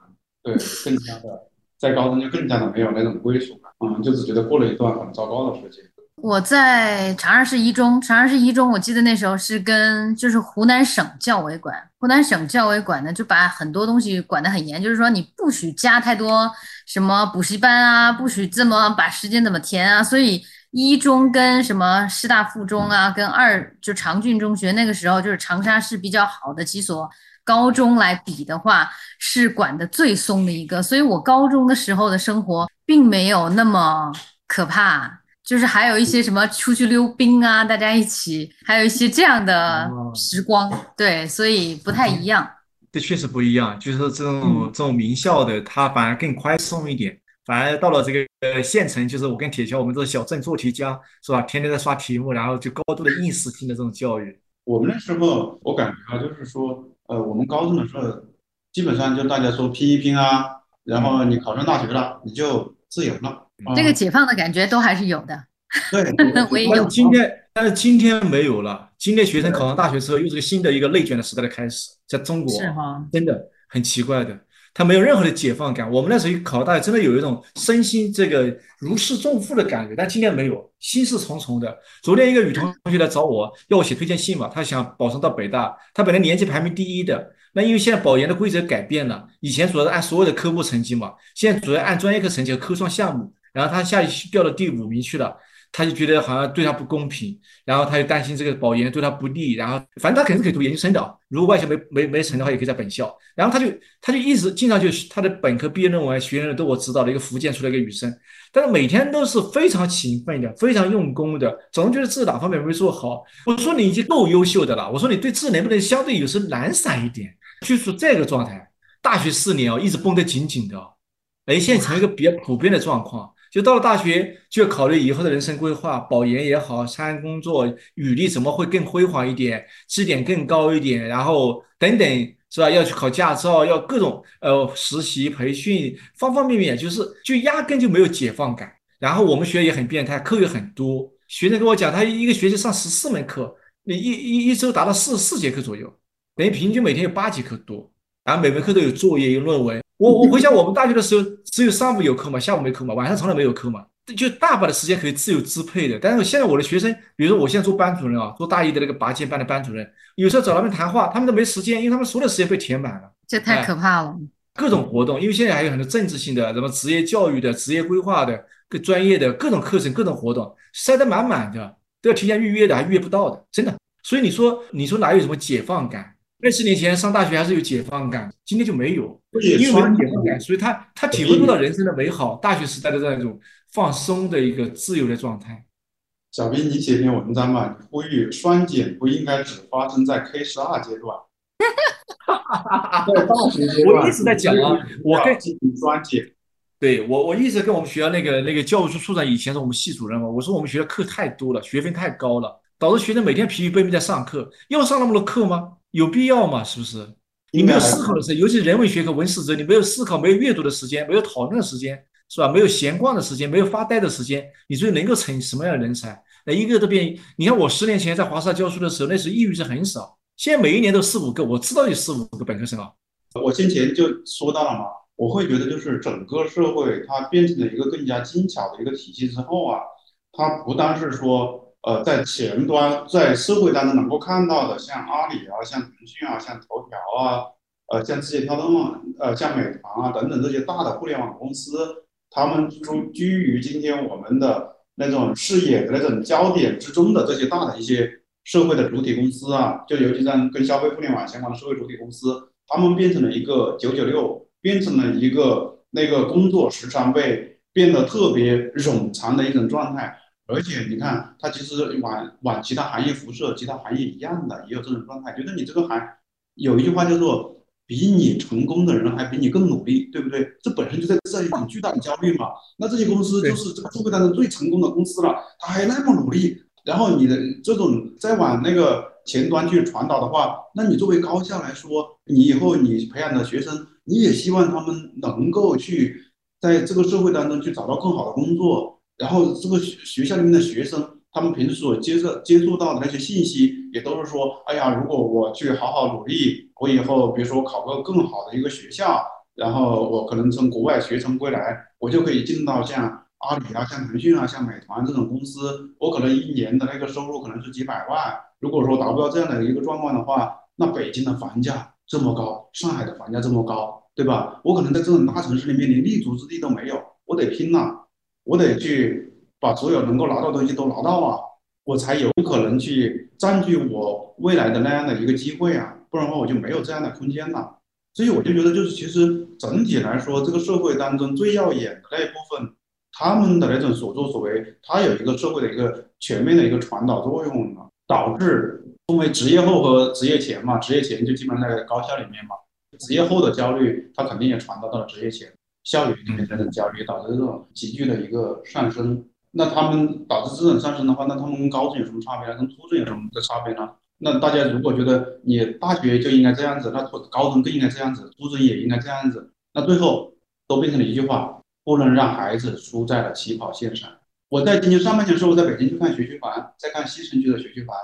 对，更加的在高中就更加的没有那种归属感，嗯，就只觉得过了一段很糟糕的时间。我在长沙市一中，长沙市一中，我记得那时候是跟就是湖南省教委管，湖南省教委管呢就把很多东西管得很严，就是说你不许加太多什么补习班啊，不许这么把时间怎么填啊，所以。一中跟什么师大附中啊，跟二就长郡中学，那个时候就是长沙市比较好的几所高中来比的话，是管的最松的一个。所以我高中的时候的生活并没有那么可怕，就是还有一些什么出去溜冰啊，大家一起，还有一些这样的时光。对，所以不太一样。这确实不一样，就是这种这种名校的，它反而更宽松一点。反而到了这个呃县城，就是我跟铁桥，我们这个小镇做题家是吧？天天在刷题目，然后就高度的应试性的这种教育。我们那时候，我感觉啊，就是说，呃，我们高中的时候，基本上就大家说拼一拼啊，然后你考上大学了，你就自由了。这个解放的感觉都还是有的。对，我也有。今天，但是今天没有了。今天学生考上大学之后，又是个新的一个内卷的时代的开始，在中国是哈，真的很奇怪的。他没有任何的解放感。我们那时候考大学，真的有一种身心这个如释重负的感觉，但今天没有，心事重重的。昨天一个女同学来找我，要我写推荐信嘛，她想保送到北大，她本来年级排名第一的，那因为现在保研的规则改变了，以前主要是按所有的科目成绩嘛，现在主要按专业课成绩和科创项目，然后她下去掉到第五名去了。他就觉得好像对他不公平，然后他就担心这个保研对他不利，然后反正他肯定可以读研究生的，如果外校没没没成的话，也可以在本校。然后他就他就一直经常就他的本科毕业论文、学院都我指导的一个福建出来一个女生，但是每天都是非常勤奋的、非常用功的，总觉得自己哪方面没做好。我说你已经够优秀的了，我说你对字能不能相对有时懒散一点？就是这个状态，大学四年哦，一直绷得紧紧的，哎，现在成为一个比较普遍的状况。就到了大学，就要考虑以后的人生规划，保研也好，参工作，履历怎么会更辉煌一点，绩点更高一点，然后等等，是吧？要去考驾照，要各种呃实习培训，方方面面，就是就压根就没有解放感。然后我们学校也很变态，课又很多，学生跟我讲，他一个学期上十四门课，一一一周达到四四节课左右，等于平均每天有八节课多，然后每门课都有作业，有论文。我我回想我们大学的时候，只有上午有课嘛，下午没课嘛，晚上从来没有课嘛，就大把的时间可以自由支配的。但是现在我的学生，比如说我现在做班主任啊，做大一的那个拔尖班的班主任，有时候找他们谈话，他们都没时间，因为他们所有的时间被填满了。这太可怕了。各种活动，因为现在还有很多政治性的、什么职业教育的、职业规划的、各专业的各种课程、各种活动，塞得满满的，都要提前预约的，还预约不到的，真的。所以你说，你说哪有什么解放感？二十年前上大学还是有解放感，今天就没有，因为没有解放感，所以他他体会不到人生的美好，大学时代的这样一种放松的一个自由的状态。小兵，你写篇文章嘛，呼吁双减不应该只发生在 K 十二阶段。在大学阶段，我一直在讲啊，我跟进行双减。对我，我一直跟我们学校那个那个教务处处长，以前是我们系主任嘛，我说我们学校课太多了，学分太高了，导致学生每天疲于奔命在上课，要上那么多课吗？有必要吗？是不是？你没有思考的时候，尤其是人文学科、文史哲，你没有思考、没有阅读的时间，没有讨论的时间，是吧？没有闲逛的时间，没有发呆的时间，你最能够成什么样的人才？那一个都变。你看我十年前在华沙教书的时候，那时候抑郁症很少，现在每一年都四五个，我知道有四五个本科生啊。我先前就说到了嘛，我会觉得就是整个社会它变成了一个更加精巧的一个体系之后啊，它不单是说。呃，在前端，在社会当中能够看到的，像阿里啊，像腾讯啊，像头条啊，呃，像字节跳动啊，呃，像美团啊等等这些大的互联网公司，他们居居于今天我们的那种视野的那种焦点之中的这些大的一些社会的主体公司啊，就尤其在跟消费互联网相关的社会主体公司，他们变成了一个九九六，变成了一个那个工作时长被变得特别冗长的一种状态。而且你看，它其实往往其他行业辐射，其他行业一样的也有这种状态。觉得你这个行有一句话叫做“比你成功的人还比你更努力”，对不对？这本身就在这一种巨大的焦虑嘛。那这些公司就是这个社会当中最成功的公司了，他还那么努力。然后你的这种再往那个前端去传导的话，那你作为高校来说，你以后你培养的学生，你也希望他们能够去在这个社会当中去找到更好的工作。然后这个学校里面的学生，他们平时所接受接触到的那些信息，也都是说，哎呀，如果我去好好努力，我以后比如说考个更好的一个学校，然后我可能从国外学成归来，我就可以进到像阿里啊、像腾讯啊、像美团这种公司，我可能一年的那个收入可能是几百万。如果说达不到这样的一个状况的话，那北京的房价这么高，上海的房价这么高，对吧？我可能在这种大城市里面连立足之地都没有，我得拼了。我得去把所有能够拿到的东西都拿到啊，我才有可能去占据我未来的那样的一个机会啊，不然的话我就没有这样的空间了。所以我就觉得，就是其实整体来说，这个社会当中最耀眼的那一部分，他们的那种所作所为，它有一个社会的一个全面的一个传导作用导致分为职业后和职业前嘛，职业前就基本上在高校里面嘛，职业后的焦虑，它肯定也传导到了职业前。校园里面这种焦虑导致这种急剧的一个上升，那他们导致这种上升的话，那他们跟高中有什么差别呢？跟初中有什么的差别呢？那大家如果觉得你大学就应该这样子，那高中更应该这样子，初中也应该这样子，那最后都变成了一句话：不能让孩子输在了起跑线上。我在今年上半年的时候在北京去看学区房，在看西城区的学区房，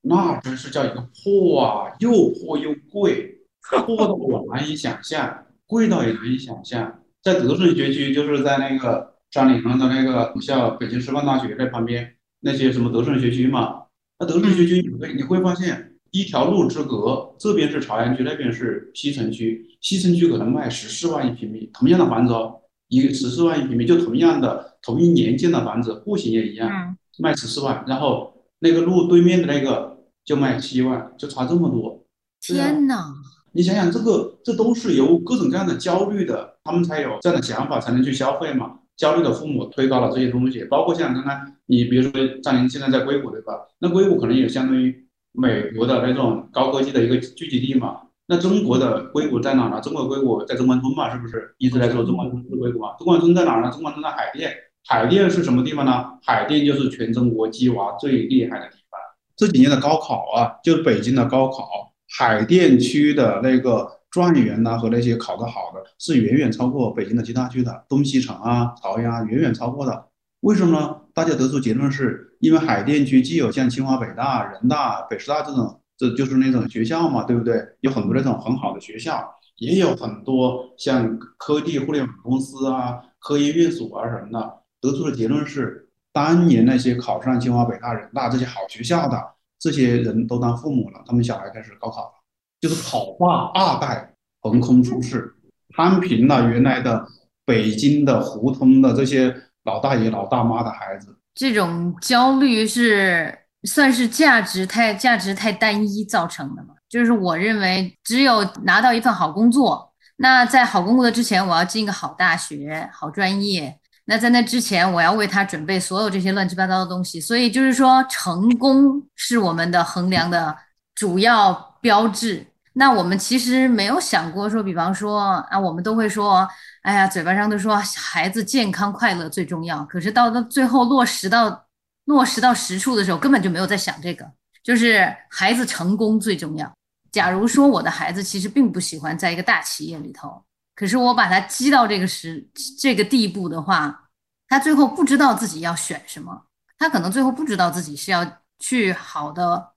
那真是叫一个破啊，又破又贵，破到我难以想象，贵到也难以想象。在德顺学区，就是在那个山里旁的那个母校北京师范大学在旁边，那些什么德胜学区嘛。那德胜学区你会你会发现一条路之隔，这边是朝阳区，那边是西城区。西城区可能卖十四万一平米，同样的房子哦，一十四万一平米，就同样的同一年建的房子，户型也一样。卖十四万，然后那个路对面的那个就卖七万，就差这么多。天哪！你想想，这个这都是由各种各样的焦虑的，他们才有这样的想法，才能去消费嘛。焦虑的父母推高了这些东西，包括像刚刚你比如说张琳现在在硅谷对吧？那硅谷可能也相当于美国的那种高科技的一个聚集地嘛。那中国的硅谷在哪呢？中国硅谷在中关村嘛，是不是？一直在说中关村是硅谷嘛？中关村在哪呢？中关村在海淀。海淀是什么地方呢？海淀就是全中国鸡娃最厉害的地方。这几年的高考啊，就是北京的高考，海淀区的那个。状元呐和那些考得好的是远远超过北京的其他区的东西城啊、朝阳啊远远超过的。为什么呢？大家得出结论是因为海淀区既有像清华、北大、人大、北师大这种，这就是那种学校嘛，对不对？有很多那种很好的学校，也有很多像科技互联网公司啊、科研院所啊什么的。得出的结论是，当年那些考上清华、北大、人大这些好学校的这些人都当父母了，他们小孩开始高考了。就是考化二代横空出世，摊平了原来的北京的胡同的这些老大爷老大妈的孩子。这种焦虑是算是价值太价值太单一造成的吗？就是我认为，只有拿到一份好工作，那在好工作的之前，我要进一个好大学、好专业。那在那之前，我要为他准备所有这些乱七八糟的东西。所以就是说，成功是我们的衡量的主要标志。那我们其实没有想过说，比方说啊，我们都会说，哎呀，嘴巴上都说孩子健康快乐最重要，可是到到最后落实到落实到实处的时候，根本就没有在想这个，就是孩子成功最重要。假如说我的孩子其实并不喜欢在一个大企业里头，可是我把他激到这个时这个地步的话，他最后不知道自己要选什么，他可能最后不知道自己是要去好的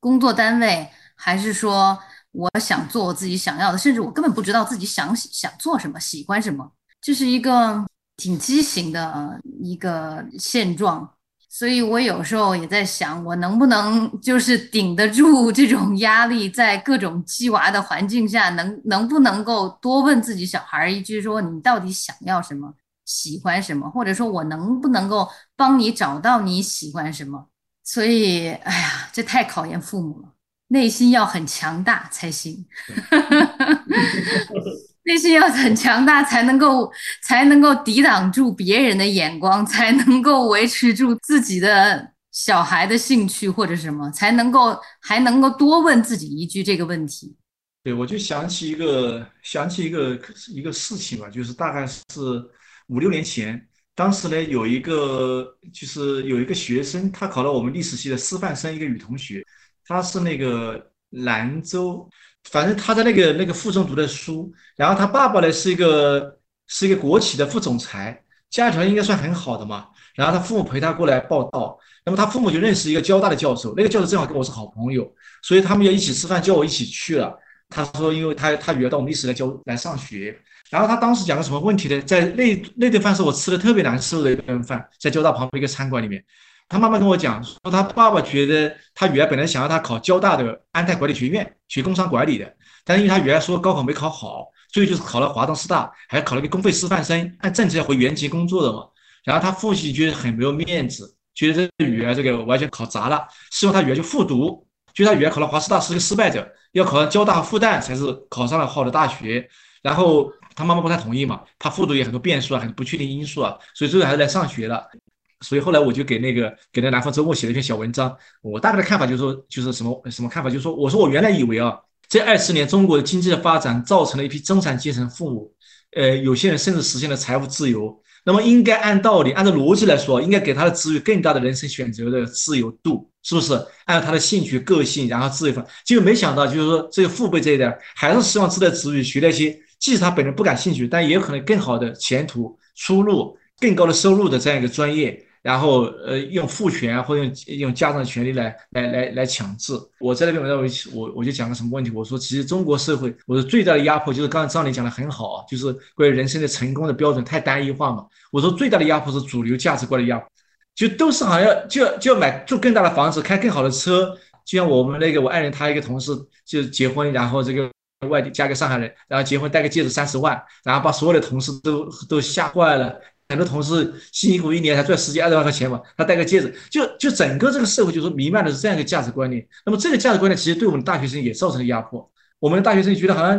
工作单位，还是说。我想做我自己想要的，甚至我根本不知道自己想想做什么，喜欢什么，这是一个挺畸形的一个现状。所以我有时候也在想，我能不能就是顶得住这种压力，在各种鸡娃的环境下，能能不能够多问自己小孩一句，说你到底想要什么，喜欢什么，或者说我能不能够帮你找到你喜欢什么？所以，哎呀，这太考验父母了。内心要很强大才行，内心要很强大才能够才能够抵挡住别人的眼光，才能够维持住自己的小孩的兴趣或者什么，才能够还能够多问自己一句这个问题。对，我就想起一个想起一个一个事情吧，就是大概是五六年前，当时呢有一个就是有一个学生，他考了我们历史系的师范生，一个女同学。她是那个兰州，反正他在那个那个附中读的书，然后他爸爸呢是一个是一个国企的副总裁，家庭条件应该算很好的嘛。然后他父母陪他过来报道，那么他父母就认识一个交大的教授，那个教授正好跟我是好朋友，所以他们要一起吃饭，叫我一起去了。他说，因为他他女儿到我们历史来教来上学，然后他当时讲个什么问题呢？在那那顿饭是我吃的特别难受的一顿饭，在交大旁边一个餐馆里面。他妈妈跟我讲说，他爸爸觉得他女儿本来想让他考交大的安泰管理学院学工商管理的，但是因为他女儿说高考没考好，所以就是考了华东师大，还考了个公费师范生，按政策要回原籍工作的嘛。然后他父亲觉得很没有面子，觉得这女儿这个完全考砸了，希望他女儿去复读，觉得他女儿考了华师大是个失败者，要考上交大复旦才是考上了好的大学。然后他妈妈不太同意嘛，他复读也很多变数啊，很多不确定因素啊，所以最后还是来上学了。所以后来我就给那个给那南方周末写了一篇小文章，我大概的看法就是说，就是什么什么看法，就是说，我说我原来以为啊，这二十年中国的经济的发展造成了一批中产阶层父母，呃，有些人甚至实现了财务自由，那么应该按道理，按照逻辑来说，应该给他的子女更大的人生选择的自由度，是不是？按照他的兴趣、个性，然后自由分，结果没想到，就是说这个父辈这一代还是希望自己的子女学那些，即使他本人不感兴趣，但也有可能更好的前途、出路、更高的收入的这样一个专业。然后，呃，用父权或者用用家长的权利来来来来强制。我在那边，我认为我我就讲个什么问题？我说，其实中国社会，我说最大的压迫就是刚才张林讲的很好啊，就是关于人生的成功的标准太单一化嘛。我说最大的压迫是主流价值观的压迫，就都是好像就就要买住更大的房子，开更好的车。就像我们那个我爱人他一个同事就结婚，然后这个外地嫁给上海人，然后结婚戴个戒指三十万，然后把所有的同事都都吓坏了。很多同事辛辛苦苦一年才赚十几二十万块钱嘛，他戴个戒指，就就整个这个社会就说弥漫的是这样一个价值观念。那么这个价值观念其实对我们大学生也造成了压迫。我们的大学生觉得好像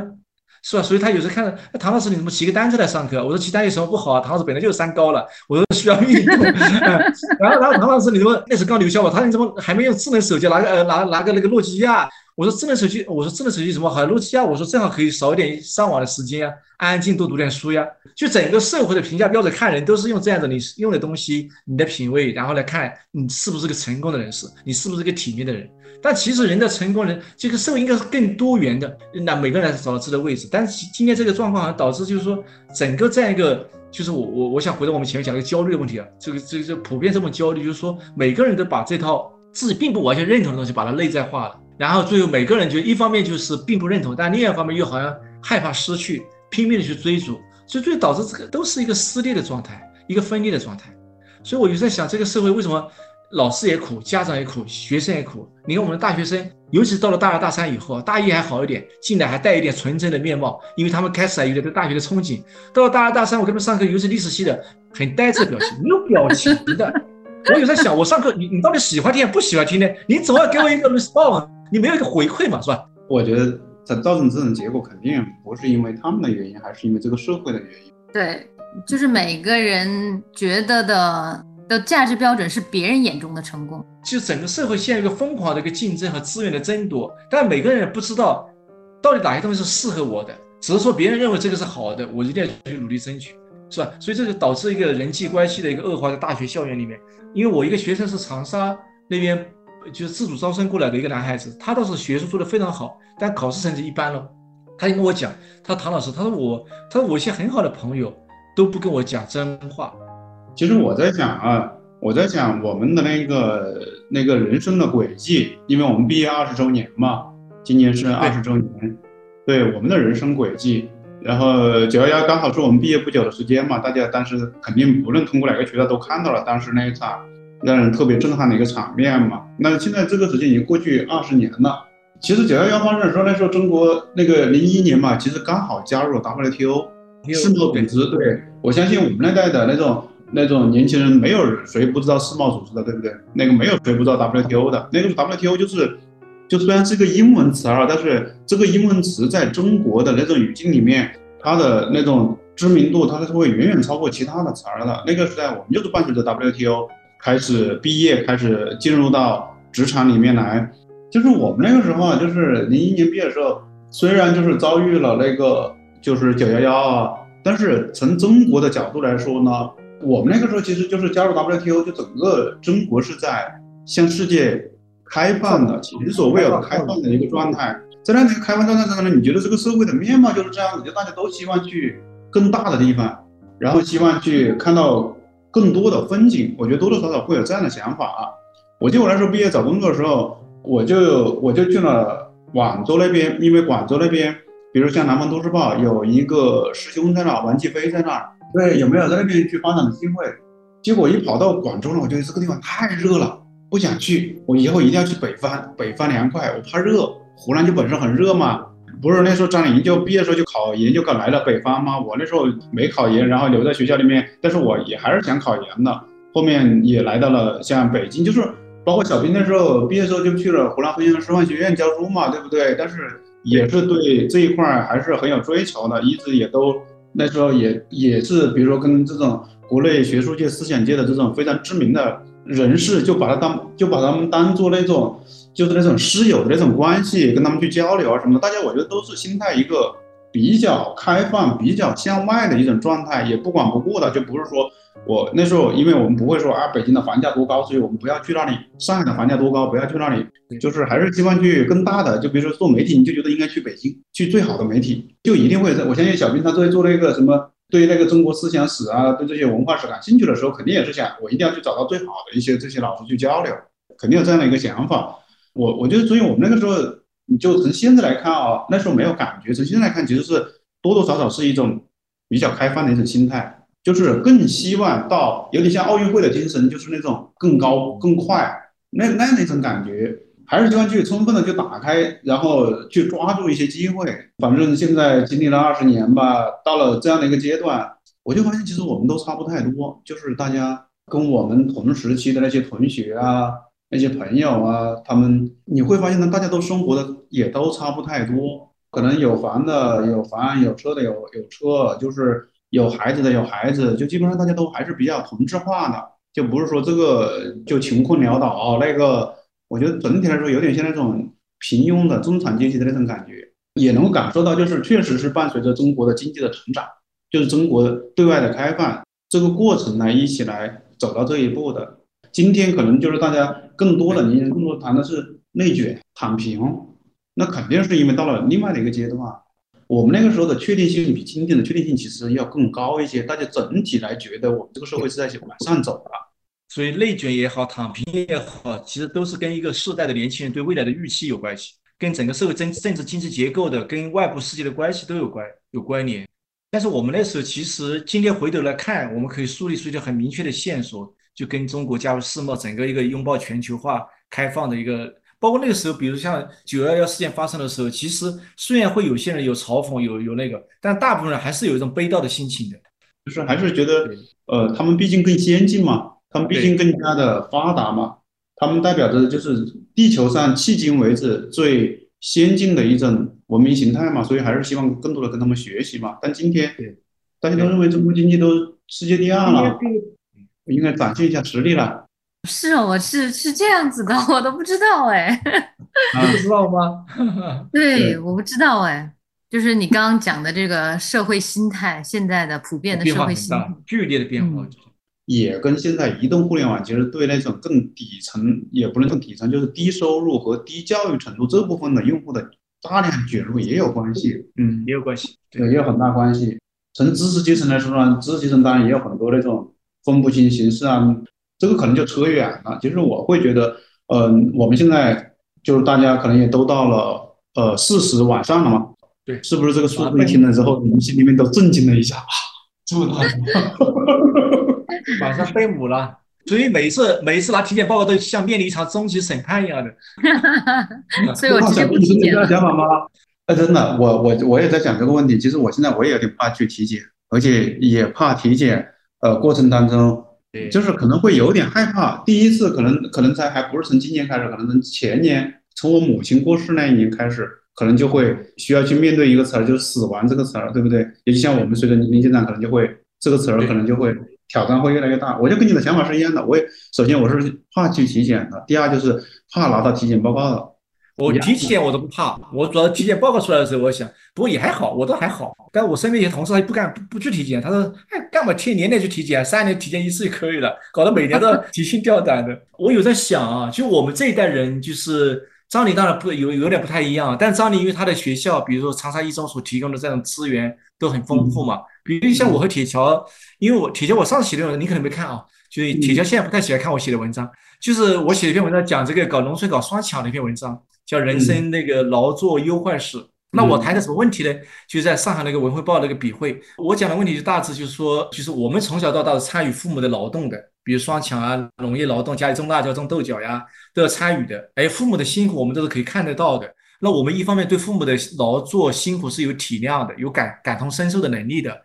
是吧，所以他有时候看到唐老师你怎么骑个单车来上课？我说骑单车有什么不好啊？唐老师本来就是三高了，我说需要运动。然后然后唐老师你怎么那时刚留校嘛？他说你怎么还没用智能手机？拿个呃拿拿个那个诺基亚？我说智能手机，我说智能手机什么好？诺基亚，我说正好可以少一点上网的时间啊，安安静多读点书呀。就整个社会的评价标准看人都是用这样的，你用的东西，你的品味，然后来看你是不是个成功的人士，你是不是个体面的人。但其实人的成功人，这个社会应该是更多元的，那每个人找到自己的位置。但是今天这个状况好像导致就是说，整个这样一个，就是我我我想回到我们前面讲的焦虑的问题啊，这个这个普遍这么焦虑，就是说每个人都把这套自己并不完全认同的东西把它内在化了。然后最后每个人就一方面就是并不认同，但另一方面又好像害怕失去，拼命的去追逐，所以最导致这个都是一个撕裂的状态，一个分裂的状态。所以我就在想，这个社会为什么老师也苦，家长也苦，学生也苦？你看我们的大学生，尤其到了大二大三以后啊，大一还好一点，进来还带一点纯真的面貌，因为他们开始还有点对大学的憧憬。到了大二大三，我跟他们上课，尤其历史系的，很呆滞表情，没有表情的。我有在想，我上课你你到底喜欢听不喜欢听呢？你总要给我一个 response。你没有一个回馈嘛，是吧？我觉得它造成这种结果，肯定不是因为他们的原因，还是因为这个社会的原因。对，就是每个人觉得的的价值标准是别人眼中的成功。就整个社会陷入一个疯狂的一个竞争和资源的争夺，但每个人不知道到底哪些东西是适合我的，只是说别人认为这个是好的，我一定要去努力争取，是吧？所以这就导致一个人际关系的一个恶化，在大学校园里面。因为我一个学生是长沙那边。就是自主招生过来的一个男孩子，他倒是学术做得非常好，但考试成绩一般了。他就跟我讲，他说唐老师，他说我，他说我一些很好的朋友都不跟我讲真话。其实我在想啊，我在想我们的那个那个人生的轨迹，因为我们毕业二十周年嘛，今年是二十周年，对我们的人生轨迹。然后九幺幺刚好是我们毕业不久的时间嘛，大家当时肯定无论通过哪个渠道都看到了当时那一场。让人特别震撼的一个场面嘛。那现在这个时间已经过去二十年了。其实九幺幺发生的时候，那时候中国那个零一年嘛，其实刚好加入了 WTO 世贸组织。对我相信我们那代的那种那种年轻人，没有谁不知道世贸组织的，对不对？那个没有谁不知道 WTO 的。那个 WTO 就是，就虽然是个英文词啊，但是这个英文词在中国的那种语境里面，它的那种知名度，它是会远远超过其他的词儿的。那个时代，我们就是伴随着 WTO。开始毕业，开始进入到职场里面来，就是我们那个时候啊，就是零一年毕业的时候，虽然就是遭遇了那个就是九幺幺啊，但是从中国的角度来说呢，我们那个时候其实就是加入 WTO，就整个中国是在向世界开放的，前所未有的开放的一个状态。在那个开放状态中呢，你觉得这个社会的面貌就是这样子，就大家都希望去更大的地方，然后希望去看到。更多的风景，我觉得多多少少会有这样的想法。我记得我那时候毕业找工作的时候，我就我就去了广州那边，因为广州那边，比如像南方都市报有一个师兄在那，王继飞在那儿，对，有没有在那边去发展的机会？结果一跑到广州了，我觉得这个地方太热了，不想去。我以后一定要去北方，北方凉快，我怕热。湖南就本身很热嘛。不是那时候张颖就毕业时候就考研就考来了北方吗？我那时候没考研，然后留在学校里面，但是我也还是想考研的。后面也来到了像北京，就是包括小兵那时候毕业时候就去了湖南衡阳师范学院教书嘛，对不对？但是也是对这一块还是很有追求的，一直也都那时候也也是，比如说跟这种国内学术界、思想界的这种非常知名的人士，就把他当就把他们当做那种。就是那种师友的那种关系，跟他们去交流啊什么的，大家我觉得都是心态一个比较开放、比较向外的一种状态，也不管不顾的，就不是说我那时候，因为我们不会说啊，北京的房价多高，所以我们不要去那里；上海的房价多高，不要去那里，就是还是希望去更大的。就比如说做媒体，你就觉得应该去北京，去最好的媒体，就一定会在。我相信小兵他作为做那个什么，对于那个中国思想史啊，对这些文化史感兴趣的时候，肯定也是想我一定要去找到最好的一些这些老师去交流，肯定有这样的一个想法。我我觉得，所以我们那个时候，你就从现在来看啊，那时候没有感觉。从现在来看，其实是多多少少是一种比较开放的一种心态，就是更希望到有点像奥运会的精神，就是那种更高更快那那那种感觉，还是希望去充分的去打开，然后去抓住一些机会。反正现在经历了二十年吧，到了这样的一个阶段，我就发现其实我们都差不太多，就是大家跟我们同时期的那些同学啊、那些朋友啊，他们你会发现呢，大家都生活的也都差不太多，可能有房的有房，有车的有有车，就是有孩子的有孩子，就基本上大家都还是比较同质化的，就不是说这个就穷困潦倒，那个我觉得整体来说有点像那种平庸的中产阶级的那种感觉，也能够感受到，就是确实是伴随着中国的经济的成长。就是中国对外的开放这个过程来一起来走到这一步的。今天可能就是大家更多的年轻人更多谈的是内卷、躺平，那肯定是因为到了另外的一个阶段。我们那个时候的确定性比今天的确定性其实要更高一些，大家整体来觉得我们这个社会是在往上走的。所以内卷也好，躺平也好，其实都是跟一个世代的年轻人对未来的预期有关系，跟整个社会政政治经济结构的、跟外部世界的关系都有关有关联。但是我们那时候其实今天回头来看，我们可以梳理出一条很明确的线索，就跟中国加入世贸整个一个拥抱全球化、开放的一个，包括那个时候，比如像九幺幺事件发生的时候，其实虽然会有些人有嘲讽，有有那个，但大部分人还是有一种悲悼的心情的，就是还是觉得，呃，他们毕竟更先进嘛，他们毕竟更加的发达嘛，他们代表着就是地球上迄今为止最。先进的一种文明形态嘛，所以还是希望更多的跟他们学习嘛。但今天大家都认为中国经济都世界第二了，应该展现一下实力了。是哦，我是是这样子的，我都不知道哎。你不知道吗？对，我不知道哎。就是你刚刚讲的这个社会心态，现在的普遍的社会心态，剧烈的变化。也跟现在移动互联网其实对那种更底层，也不能更底层，就是低收入和低教育程度这部分的用户的大量卷入也有关系。嗯，也有关系，对，也有很大关系。从知识阶层来说呢，知识阶层当然也有很多那种分不清形势啊，这个可能就扯远了。其实我会觉得，嗯，我们现在就是大家可能也都到了呃四十晚上了嘛，对，是不是这个数字一听了之后，你们心里面都震惊了一下啊？这么大？晚上被捕了，所以每一次每一次拿体检报告都像面临一场终极审判一样的。所以我直接不体检。这样想法吗？哎，真的，我我我也在想这个问题。其实我现在我也有点怕去体检，而且也怕体检。呃，过程当中，就是可能会有点害怕。第一次可能可能才还不是从今年开始，可能从前年，从我母亲过世那一年开始，可能就会需要去面对一个词儿，就是死亡这个词儿，对不对？也就像我们随着年龄增长，可能就会这个词儿可能就会。挑战会越来越大，我就跟你的想法是一样的。我也首先我是怕去体检的，第二就是怕拿到体检报告的。我体检我都不怕，我主要体检报告出来的时候，我想，不过也还好，我都还好。但我身边一些同事他不干不不去体检，他说，哎，干嘛天年年去体检，三年体检一次就可以了，搞得每年都 提心吊胆的。我有在想啊，就我们这一代人，就是张林当然不有有点不太一样，但张林因为他的学校，比如说长沙一中所提供的这种资源都很丰富嘛。比如像我和铁桥，因为我铁桥我上次写的文章你可能没看啊，就是铁桥现在不太喜欢看我写的文章，就是我写了一篇文章讲这个搞农村搞双抢的一篇文章，叫人生那个劳作忧患史。那我谈的什么问题呢？就在上海那个文汇报那个笔会，我讲的问题就大致就是说，就是我们从小到大是参与父母的劳动的，比如双抢啊，农业劳动，家里种辣椒、种豆角呀，都要参与的。哎，父母的辛苦我们都是可以看得到的。那我们一方面对父母的劳作辛苦是有体谅的，有感感同身受的能力的。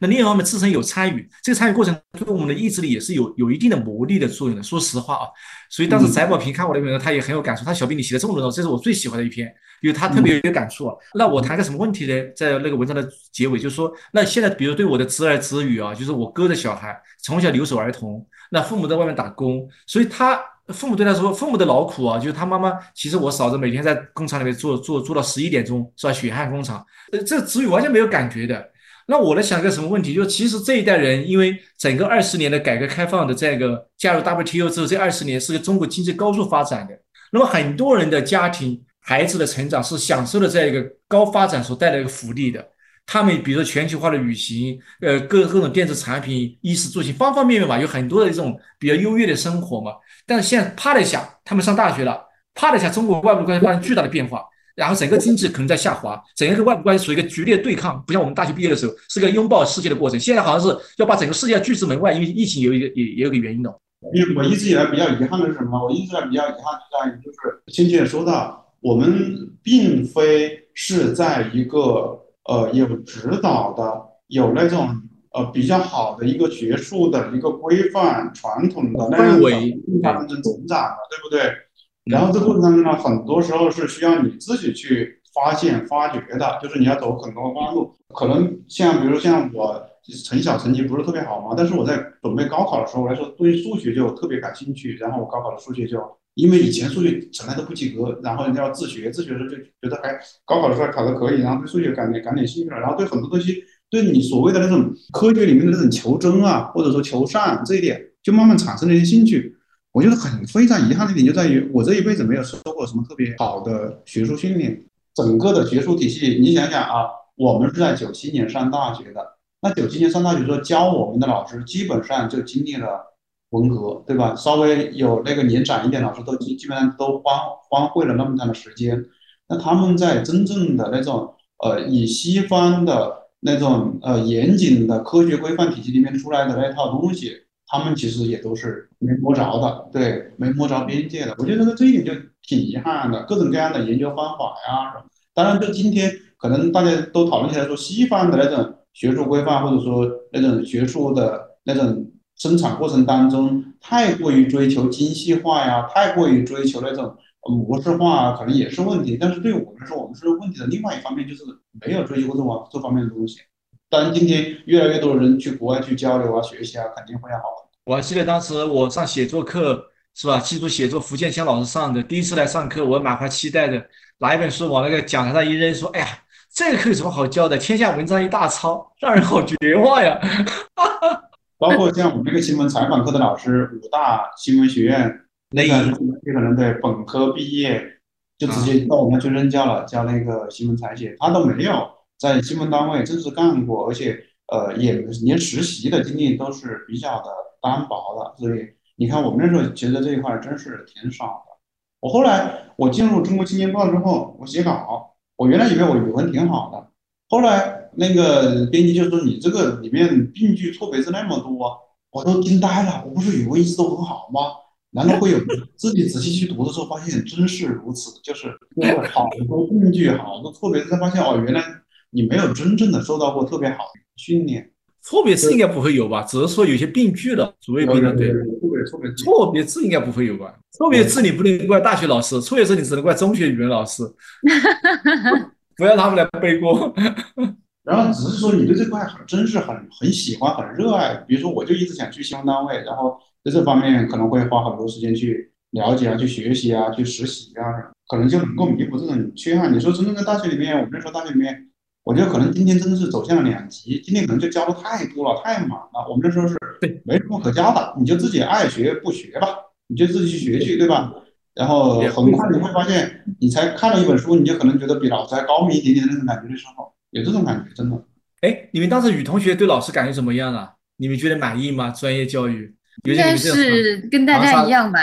那另一方面，自身有参与，这个参与过程对我们的意志力也是有有一定的磨砺的作用的。说实话啊，所以当时翟宝平看我的文章，他也很有感触。他小兵，你写的这么多，这是我最喜欢的一篇，因为他特别有感触啊。那我谈个什么问题呢？在那个文章的结尾，就是说，那现在比如对我的侄儿侄女啊，就是我哥的小孩，从小留守儿童，那父母在外面打工，所以他父母对他说，父母的劳苦啊，就是他妈妈，其实我嫂子每天在工厂里面做做做到十一点钟，是吧？血汗工厂，呃，这个子女完全没有感觉的。那我在想一个什么问题？就其实这一代人，因为整个二十年的改革开放的这个加入 WTO 之后，这二十年是个中国经济高速发展的。那么很多人的家庭孩子的成长是享受了这样一个高发展所带来的福利的。他们比如说全球化的旅行，呃，各各种电子产品、衣食住行方方面面嘛，有很多的这种比较优越的生活嘛。但是现在啪的一下，他们上大学了，啪的一下，中国外部关系发生巨大的变化。然后整个经济可能在下滑，整个外部关系处于一个剧烈对抗，不像我们大学毕业的时候是个拥抱世界的过程。现在好像是要把整个世界拒之门外，因为疫情有一个也也有个原因的。因为我一直以来比较遗憾的是什么？我一直以来比较遗憾就在于，就是亲姐说到，我们并非是在一个呃有指导的、有那种呃比较好的一个学术的一个规范传统的那氛样的围当中成长的，对不对？然后这过程当中呢，很多时候是需要你自己去发现、发掘的，就是你要走很多弯路。可能像比如像我从小成绩不是特别好嘛，但是我在准备高考的时候来说，对数学就特别感兴趣。然后我高考的数学就，因为以前数学从来都不及格，然后人家要自学，自学的时候就觉得还高考的时候考得可以，然后对数学感感点兴趣了，然后对很多东西，对你所谓的那种科学里面的那种求真啊，或者说求善这一点，就慢慢产生了一些兴趣。我觉得很非常遗憾的一点就在于，我这一辈子没有受过什么特别好的学术训练。整个的学术体系，你想想啊，我们是在九七年上大学的，那九七年上大学时候教我们的老师，基本上就经历了文革，对吧？稍微有那个年长一点老师，都基基本上都荒荒废了那么长的时间。那他们在真正的那种呃，以西方的那种呃严谨的科学规范体系里面出来的那套东西。他们其实也都是没摸着的，对，没摸着边界的。我觉得这一点就挺遗憾的。各种各样的研究方法呀，当然，就今天可能大家都讨论起来说，西方的那种学术规范，或者说那种学术的那种生产过程当中，太过于追求精细化呀，太过于追求那种模式化，可能也是问题。但是对我们来说，我们是问题的另外一方面，就是没有追求过这方这方面的东西。当然，今天越来越多的人去国外去交流啊、学习啊，肯定会要好。我还记得当时我上写作课，是吧？记住写作，福建强老师上的，第一次来上课，我满怀期待的拿一本书往那个讲台上一扔，说：“哎呀，这个课有什么好教的？天下文章一大抄，让人好绝望呀！” 包括像我们这个新闻采访课的老师，武大新闻学院那个可能对本科毕业就直接到我们去任教了，教那个新闻采写，他都没有。在新闻单位正式干过，而且呃也连实习的经历都是比较的单薄的，所以你看我们那时候觉得这一块真是挺少的。我后来我进入中国青年报之后，我写稿，我原来以为我语文挺好的，后来那个编辑就说你这个里面病句错别字那么多，我都惊呆了。我不是语文一直都很好吗？难道会有 自己仔细去读的时候发现真是如此？就是好多病句，好多错别字，才发现哦原来。你没有真正的受到过特别好的训练，错别字应该不会有吧？只是说有些病句了，主谓宾的对。错别错别字应该不会有吧？错别字你不能怪大学老师，错别字你只能怪中学语文老师。不要他们来背锅。然后只是说你对这块很真是很很喜欢很热爱，比如说我就一直想去新闻单位，然后在这方面可能会花很多时间去了解啊，去学习啊，去实习啊，可能就能够弥补这种缺憾。你说真正在大学里面，我们那时候大学里面。我觉得可能今天真的是走向了两极，今天可能就教的太多了，太满了。我们那时候是没什么可教的，你就自己爱学不学吧，你就自己去学去，对吧？然后很快你会发现，你才看了一本书，你就可能觉得比老师还高明一点点的那种感觉的时候，有这种感觉，真的。哎，你们当时女同学对老师感觉怎么样啊？你们觉得满意吗？专业教育应该是跟大家一样吧，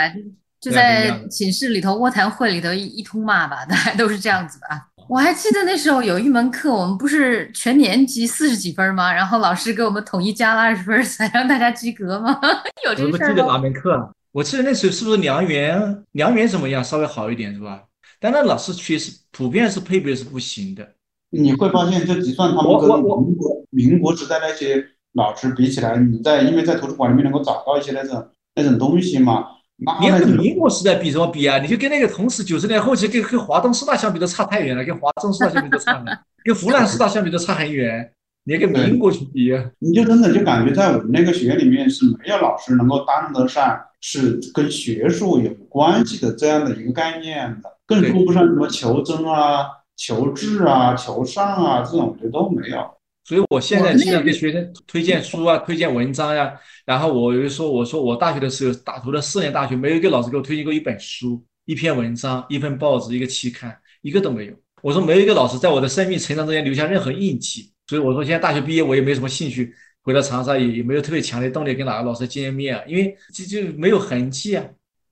就在寝室里头、卧谈会里头一一通骂吧，大家都是这样子的。我还记得那时候有一门课，我们不是全年级四十几分吗？然后老师给我们统一加了二十分，才让大家及格吗？有这事儿吗？记得哪门课？我记得那时候是不是良缘？良缘怎么样？稍微好一点是吧？但那老师确实普遍是配备是不行的。你会发现，就就算他们跟民国民国时代那些老师比起来，你在因为在图书馆里面能够找到一些那种那种东西嘛。你跟民国时代比什么比啊？你就跟那个同时九十年后期跟跟华东师大相比都差太远了，跟华中师大相比都差了，跟湖南师大相比都差很远。你跟民国去比，你就真的就感觉在我们那个学院里面是没有老师能够当得上是跟学术有关系的这样的一个概念的，更说不上什么求真啊、求智啊、求善啊这种，我觉得都没有。所以我现在经常给学生推荐书啊，推荐文章呀。然后我就说，我说我大学的时候打读了四年大学，没有一个老师给我推荐过一本书、一篇文章、一份报纸、一个期刊，一个都没有。我说没有一个老师在我的生命成长中间留下任何印记。所以我说现在大学毕业，我也没什么兴趣回到长沙，也也没有特别强烈动力跟哪个老师见面，因为就就没有痕迹啊。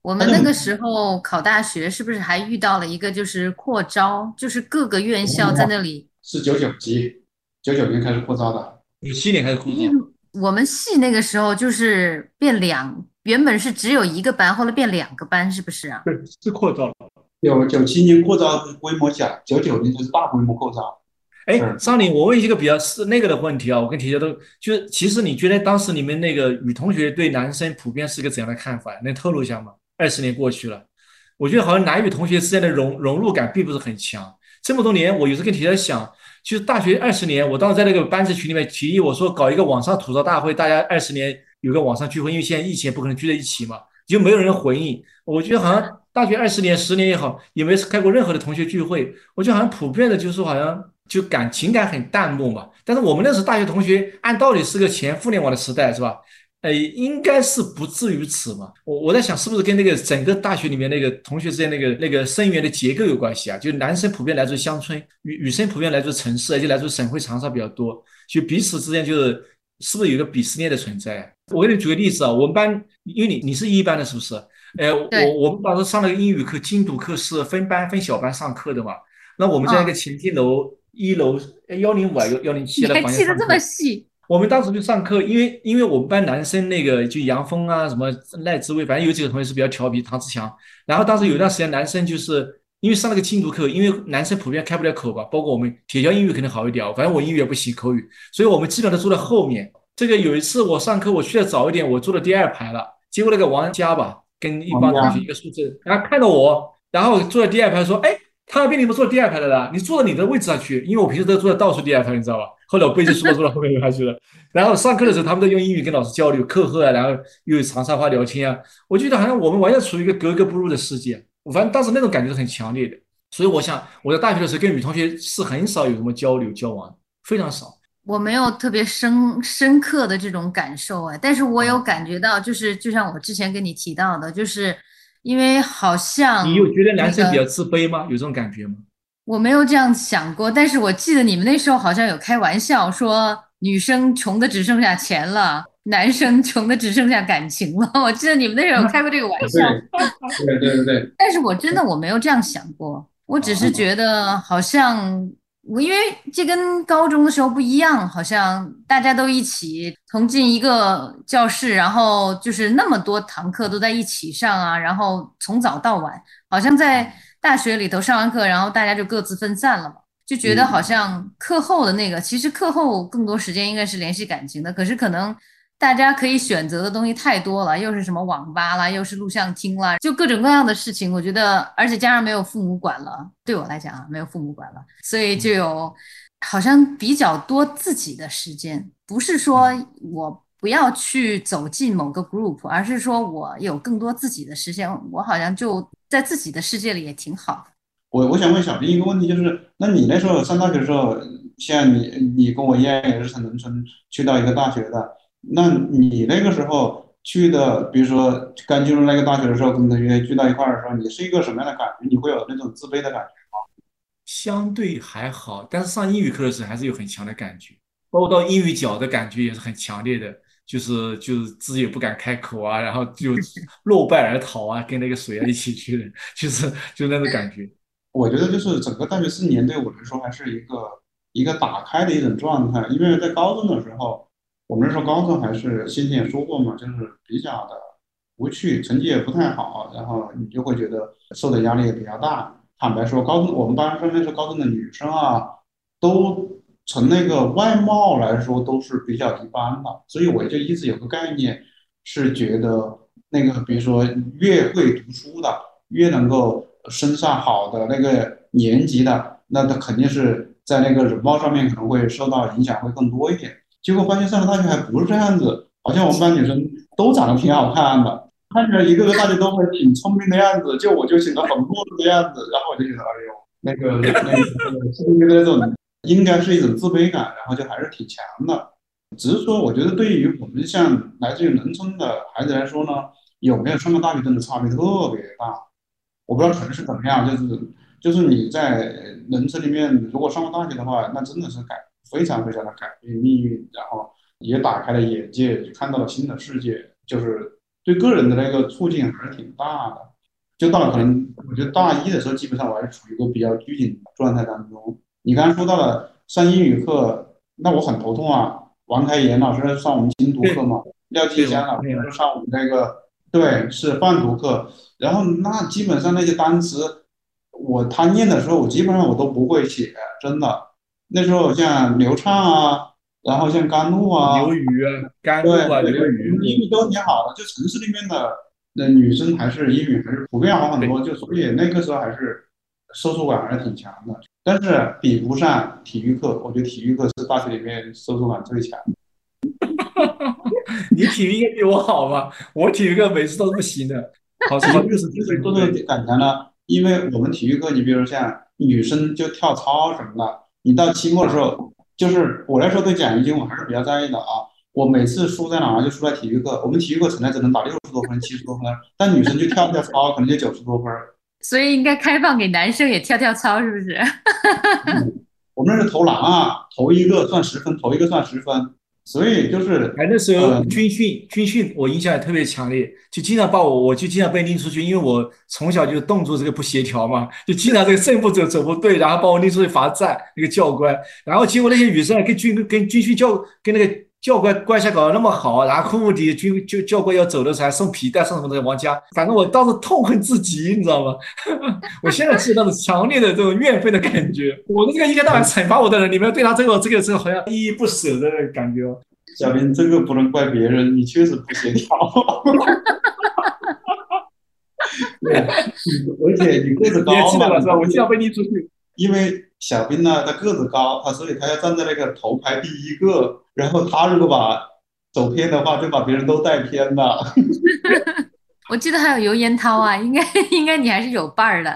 我们那个时候考大学是不是还遇到了一个就是扩招，就是各个院校在那里是九九级。九九年开始扩招的，九七年开始扩招。我们系那个时候就是变两，原本是只有一个班，后来变两个班，是不是啊？对，是扩招了。有九七年扩招规模小，九九年就是大规模扩招。哎，是张林，我问一个比较是那个的问题啊，我跟铁铁都就是，其实你觉得当时你们那个女同学对男生普遍是个怎样的看法？能透露一下吗？二十年过去了，我觉得好像男女同学之间的融融入感并不是很强。这么多年，我有时跟铁铁想，就是大学二十年，我当时在那个班子群里面提议，我说搞一个网上吐槽大会，大家二十年有个网上聚会，因为现在疫情不可能聚在一起嘛，就没有人回应。我觉得好像大学二十年、十年也好，也没开过任何的同学聚会，我觉得好像普遍的就是好像就感情感很淡漠嘛。但是我们那时候大学同学，按道理是个前互联网的时代，是吧？呃，应该是不至于此嘛。我我在想，是不是跟那个整个大学里面那个同学之间那个那个生源的结构有关系啊？就男生普遍来自乡村，女女生普遍来自城市，而且来自省会长沙比较多，就彼此之间就是是不是有个鄙视链的存在？我给你举个例子啊，我们班因为你你是一班的，是不是？呃，对我我们当时上那个英语课精读课是分班分小班上课的嘛。那我们在那个前进楼一楼幺零五啊幺幺零七你的还记得这房间上课么细？我们当时就上课，因为因为我们班男生那个就杨峰啊，什么赖志伟，反正有几个同学是比较调皮，唐志强。然后当时有一段时间，男生就是因为上那个精读课，因为男生普遍开不了口吧，包括我们铁教英语肯定好一点，反正我英语也不行口语，所以我们基本上都坐在后面。这个有一次我上课我去的早一点，我坐的第二排了，结果那个王佳吧，跟一帮同学一个宿舍，然后看到我，然后坐在第二排说，哎。他那边你们坐第二排的啦，你坐到你的位置上去，因为我平时都坐在倒数第二排，你知道吧？后来我背着书包坐到后面排去了。然后上课的时候，他们都用英语跟老师交流，课后啊，然后又有长沙话聊天啊。我觉得好像我们完全处于一个格格不入的世界。我反正当时那种感觉是很强烈的。所以我想，我在大学的时候跟女同学是很少有什么交流交往，非常少。我没有特别深深刻的这种感受哎，但是我有感觉到，就是就像我之前跟你提到的，就是因为好像你有觉得男生比较自卑吗？有这种感觉吗？我没有这样想过，但是我记得你们那时候好像有开玩笑说女生穷的只剩下钱了，男生穷的只剩下感情了。我记得你们那时候有开过这个玩笑，对 对对对，但是我真的我没有这样想过，我只是觉得好像我因为这跟高中的时候不一样，好像大家都一起同进一个教室，然后就是那么多堂课都在一起上啊，然后从早到晚，好像在大学里头上完课，然后大家就各自分散了嘛，就觉得好像课后的那个，其实课后更多时间应该是联系感情的，可是可能。大家可以选择的东西太多了，又是什么网吧啦，又是录像厅啦，就各种各样的事情。我觉得，而且加上没有父母管了，对我来讲啊，没有父母管了，所以就有好像比较多自己的时间。不是说我不要去走进某个 group，而是说我有更多自己的时间，我好像就在自己的世界里也挺好的。我我想问小兵一个问题，就是那你那时候上大学的时候，像你你跟我一样也是从农村去到一个大学的，那你那个时候去的，比如说刚进入那个大学的时候，跟同学聚到一块儿的时候，你是一个什么样的感觉？你会有那种自卑的感觉吗？相对还好，但是上英语课的时候还是有很强的感觉，包括到英语角的感觉也是很强烈的，就是就是自己也不敢开口啊，然后就 落败而逃啊，跟那个谁啊一起去的，就是就那种感觉。我觉得就是整个大学四年对我来说还是一个一个打开的一种状态，因为在高中的时候，我们那时候高中还是先前也说过嘛，就是比较的无趣，成绩也不太好，然后你就会觉得受的压力也比较大。坦白说，高中我们班上那时候高中的女生啊，都从那个外貌来说都是比较一般的，所以我就一直有个概念，是觉得那个比如说越会读书的，越能够升上好的那个年级的，那他肯定是在那个人貌上面可能会受到影响会更多一点。结果发现上了大学还不是这样子，好像我们班女生都长得挺好看的。看起来一个个大家都会挺聪明的样子，就我就显得很弱的样子，然后我就觉得，哎呦，那个那个是不是那种应该是一种自卑感，然后就还是挺强的。只是说，我觉得对于我们像来自于农村的孩子来说呢，有没有上过大学真的差别特别大。我不知道城市怎么样，就是就是你在农村里面，如果上过大学的话，那真的是改非常非常的改变命运，然后也打开了眼界，也看到了新的世界，就是。对个人的那个促进还是挺大的，就到了可能我觉得大一的时候，基本上我还是处于一个比较拘谨的状态当中。你刚刚说到了上英语课，那我很头痛啊。王开言老师上我们精读课嘛，廖继祥老师上我们那个对是泛读课，然后那基本上那些单词，我他念的时候，我基本上我都不会写，真的。那时候像刘畅啊，然后像甘露啊，刘瑜啊，甘露啊，对，刘瑜，英语都挺好的，就城市里面的那女生还是英语还是普遍好很多，就所以那个时候还是搜索感还是挺强的，但是比不上体育课，我觉得体育课是大学里面搜索感最强的。你体育应该比我好吧？我体育课每次都 是不行的，好什么六十几分多多感觉呢？因为我们体育课，你比如像女生就跳操什么的，你到期末的时候，就是我来说对奖学金我还是比较在意的啊。我每次输在哪儿就输在体育课，我们体育课成来只能打六十多分、七十多分，但女生就跳跳操可能就九十多分。所以应该开放给男生也跳跳操，是不是？我们那是投篮啊，投一个算十分，投一个算十分。所以就是，哎，那时候军训，军训我印象也特别强烈，就经常把我，我就经常被拎出去，因为我从小就动作这个不协调嘛，就经常这个正步走走不对，然后把我拎出去罚站，那个教官，然后结果那些女生跟军跟军训教跟那个。教官关系搞得那么好，然后目的军就教官要走的时候还送皮带送什么的往家，反正我当时痛恨至极，你知道吗？我现在记得那种强烈的这种怨愤的感觉。我的这个一天到晚惩罚我的人，你们对他这个这个这个好像依依不舍的感觉。小林，这个不能怪别人，你确实不协调。对，而且你个子高嘛？我经常被你出去，因为小兵呢，他个子高，他所以他要站在那个头排第一个。然后他如果把走偏的话，就把别人都带偏了。我记得还有尤烟涛啊，应该 应该你还是有伴儿的。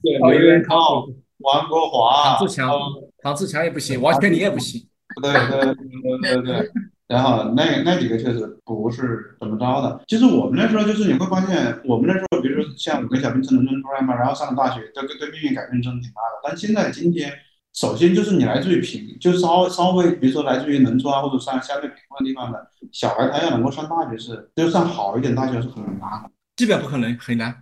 对，尤烟涛、王国华、唐志强、唐志强也不行，王全林也不行。对对对对对。然后那那几个确实不是怎么着的。其实我们那时候就是你会发现，我们那时候比如说像我跟小兵从农村出来嘛，然后上了大学，对对命运改变真的挺大的。但现在今天。首先就是你来自于贫，就稍稍微，比如说来自于农村啊，或者上相对贫困的地方的小孩，他要能够上大学是，就上好一点大学是很难，基本不可能，很难。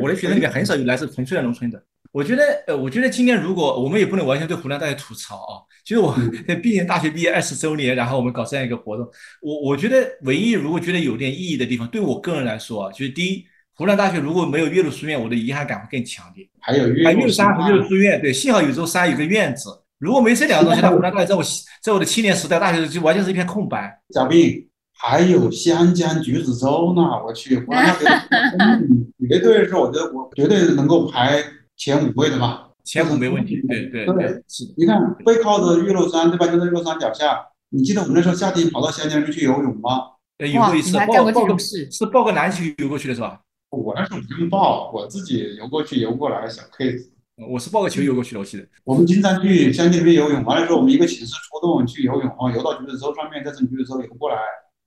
我的学生里面很少有来自纯粹的农村的。我觉得，呃，我觉得今天如果我们也不能完全对湖南大学吐槽啊，其实我 毕业大学毕业二十周年，然后我们搞这样一个活动，我我觉得唯一如果觉得有点意义的地方，对我个人来说啊，就是第一。湖南大学如果没有岳麓书院，我的遗憾感会更强烈。还有岳麓山和岳麓书院，对，幸好有座山，有个院子。如果没这两个东西，那湖南大学在我在我的青年时代，大学就完全是一片空白。小兵，还有湘江橘子洲呢，我去，湖南大学绝对是，我觉得我绝对能够排前五位的吧。前五没问题，对对对。是，你看背靠着岳麓山，对吧？就在岳麓山脚下。你记得我们那时候夏天跑到湘江去游泳吗？游过一次，报报个是报个篮球游过去的是吧？我那时候不用报，我自己游过去游过来，小 case。我是抱个球游过去的，我记得。我们经常去乡里面游泳，完了之后我们一个寝室出动去游泳啊，游到橘子洲上面，再从橘子洲游过来。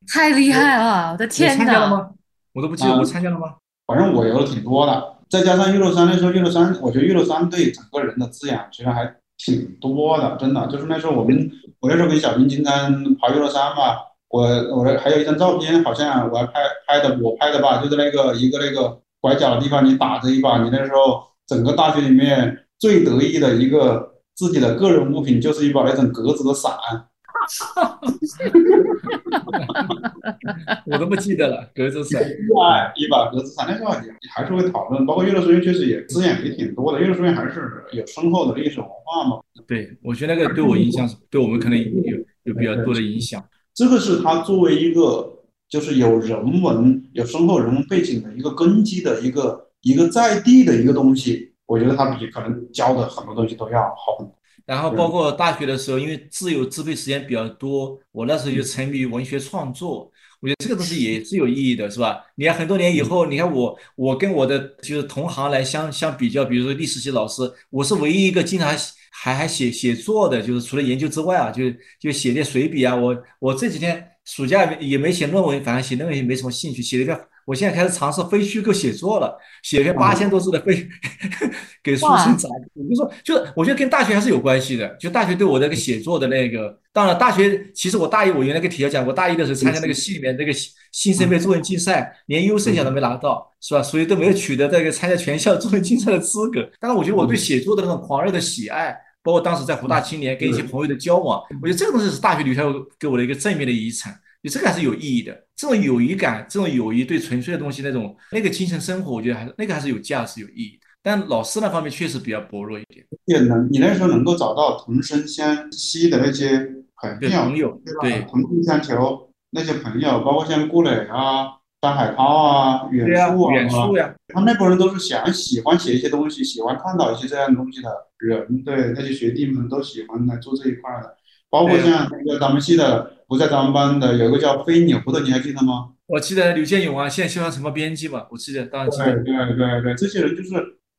太厉害了，我的天哪！参加了吗？我都不记得我参加了吗？反正我游的挺多的，再加上岳麓山那时候，岳麓山，我觉得岳麓山对整个人的滋养其实还挺多的，真的。就是那时候我们，我那时候跟小兵经常爬岳麓山嘛，我我还有一张照片，好像我还拍拍的，我拍的吧，就是那个一个那个拐角的地方，你打着一把，你那时候。整个大学里面最得意的一个自己的个人物品，就是一把那种格子的伞。我都不记得了，格子伞。哇，一把格子伞，那时候也还是会讨论，包括岳麓书院确实也资源也挺多的，岳麓书院还是有深厚的历史文化嘛。对，我觉得那个对我影响，对我们可能有有比较多的影响。这个是他作为一个就是有人文、有深厚人文背景的一个根基的一个。一个在地的一个东西，我觉得他比可能教的很多东西都要好很多。然后包括大学的时候，因为自由支配时间比较多，我那时候就沉迷于文学创作。我觉得这个东西也是有意义的，是吧？你看很多年以后，你看我，我跟我的就是同行来相相比较，比如说历史系老师，我是唯一一个经常还还写写作的，就是除了研究之外啊，就就写点随笔啊。我我这几天暑假也没写论文，反正写论文也没什么兴趣，写了一篇。我现在开始尝试非虚构写作了，写篇八千多字的非 给书生杂志。就说，就是我觉得跟大学还是有关系的。就大学对我这个写作的那个，当然大学其实我大一我原来跟体校讲，我大一的时候参加那个系里面那个新生杯作文竞赛，连优胜奖都没拿到，是吧？所以都没有取得这个参加全校作文竞赛的资格。但是我觉得我对写作的那种狂热的喜爱，包括当时在湖大青年跟一些朋友的交往，我觉得这个东西是大学留下给我的一个正面的遗产。你这个还是有意义的，这种友谊感，这种友谊对纯粹的东西那种那个精神生活，我觉得还是那个还是有价值、有意义。但老师那方面确实比较薄弱一点。也能，你那时候能够找到同声相吸的那些朋友，朋友对同病相求那些朋友，包括像顾磊啊、张海涛啊、远树啊，远树呀，他们那波人都是想喜欢写一些东西，喜欢探讨一些这样的东西的人。对，那些学弟们都喜欢来做这一块的，包括像那个咱们系的不在咱们班的有一个叫飞牛的，你还记得吗？我记得刘建勇啊，现在修什么编辑嘛？我记得当然记得。对对对对，这些人就是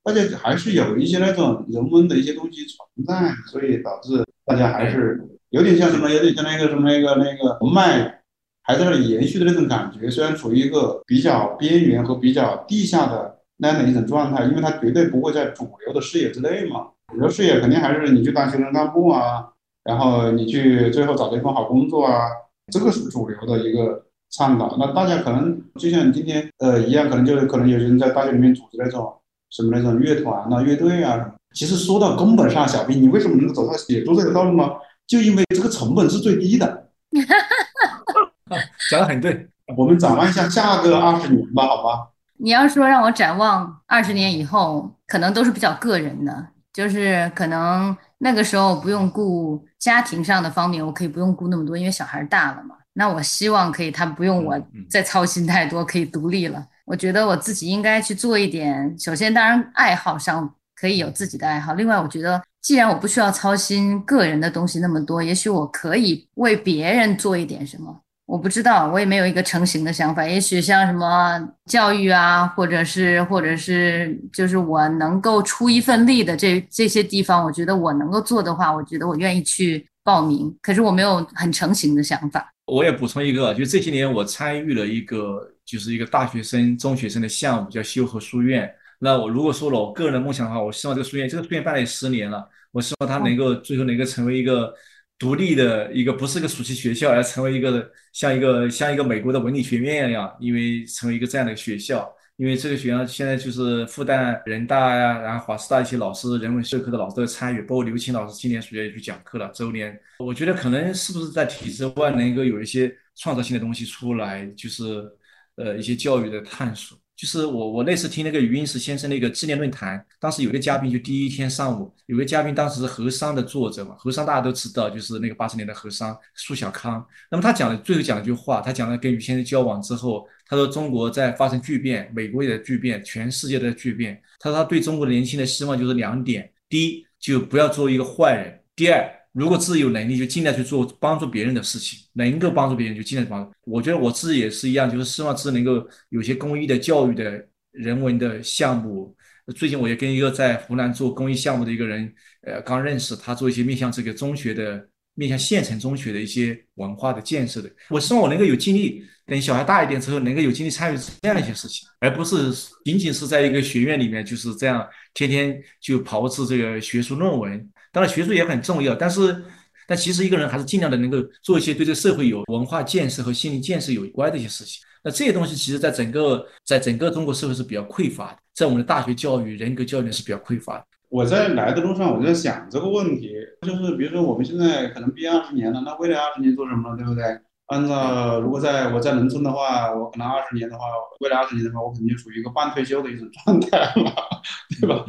大家还是有一些那种人文的一些东西存在，所以导致大家还是有点像什么，有点像那个什么那个那个文脉还在那里延续的那种感觉。虽然处于一个比较边缘和比较地下的那样的一种状态，因为它绝对不会在主流的视野之内嘛。主流视野肯定还是你去当行政干部啊，然后你去最后找到一份好工作啊，这个是主流的一个。倡导那大家可能就像今天呃一样，可能就是可能有些人在大学里面组织那种什么那种乐团呐、乐队啊什么。其实说到根本上，小兵，你为什么能够走上写作这个道路吗？就因为这个成本是最低的。讲的很对。我们展望一下下个二十年吧，好吧？你要说让我展望二十年以后，可能都是比较个人的，就是可能那个时候不用顾家庭上的方面，我可以不用顾那么多，因为小孩大了嘛。那我希望可以，他不用我再操心太多，可以独立了。我觉得我自己应该去做一点。首先，当然爱好上可以有自己的爱好。另外，我觉得既然我不需要操心个人的东西那么多，也许我可以为别人做一点什么。我不知道，我也没有一个成型的想法。也许像什么教育啊，或者是或者是就是我能够出一份力的这这些地方，我觉得我能够做的话，我觉得我愿意去报名。可是我没有很成型的想法。我也补充一个，就这些年我参与了一个，就是一个大学生、中学生的项目，叫修和书院。那我如果说了我个人的梦想的话，我希望这个书院，这个书院办了有十年了，我希望它能够最后能够成为一个独立的一个，不是个暑期学校，而成为一个像一个像一个美国的文理学院一样，因为成为一个这样的学校。因为这个学校现在就是复旦、人大呀，然后华师大一些老师、人文社科的老师都参与，包括刘青老师今年暑假也去讲课了。周年，我觉得可能是不是在体制外能够有一些创造性的东西出来，就是呃一些教育的探索。就是我我那次听那个余英时先生那个纪念论坛，当时有个嘉宾就第一天上午有个嘉宾，当时是和商的作者嘛，和商大家都知道，就是那个八十年的和商苏小康。那么他讲的最后讲了一句话，他讲了跟余先生交往之后，他说中国在发生巨变，美国也在巨变，全世界都在巨变。他说他对中国的年轻人希望就是两点：第一，就不要做一个坏人；第二。如果自己有能力，就尽量去做帮助别人的事情，能够帮助别人就尽量帮助。我觉得我自己也是一样，就是希望自己能够有些公益的、教育的、人文的项目。最近我也跟一个在湖南做公益项目的一个人，呃，刚认识，他做一些面向这个中学的、面向县城中学的一些文化的建设的。我希望我能够有精力，等小孩大一点之后，能够有精力参与这样一些事情，而不是仅仅是在一个学院里面就是这样天天就炮制这个学术论文。当然，学术也很重要，但是，但其实一个人还是尽量的能够做一些对这个社会有文化建设和心理建设有关的一些事情。那这些东西，其实在整个在整个中国社会是比较匮乏的，在我们的大学教育、人格教育是比较匮乏的。我在来的路上，我在想这个问题，就是比如说我们现在可能毕业二十年了，那未来二十年做什么呢，对不对？按照如果在我在农村的话，我可能二十年的话，未来二十年的话，我肯定处于一个半退休的一种状态了，对吧？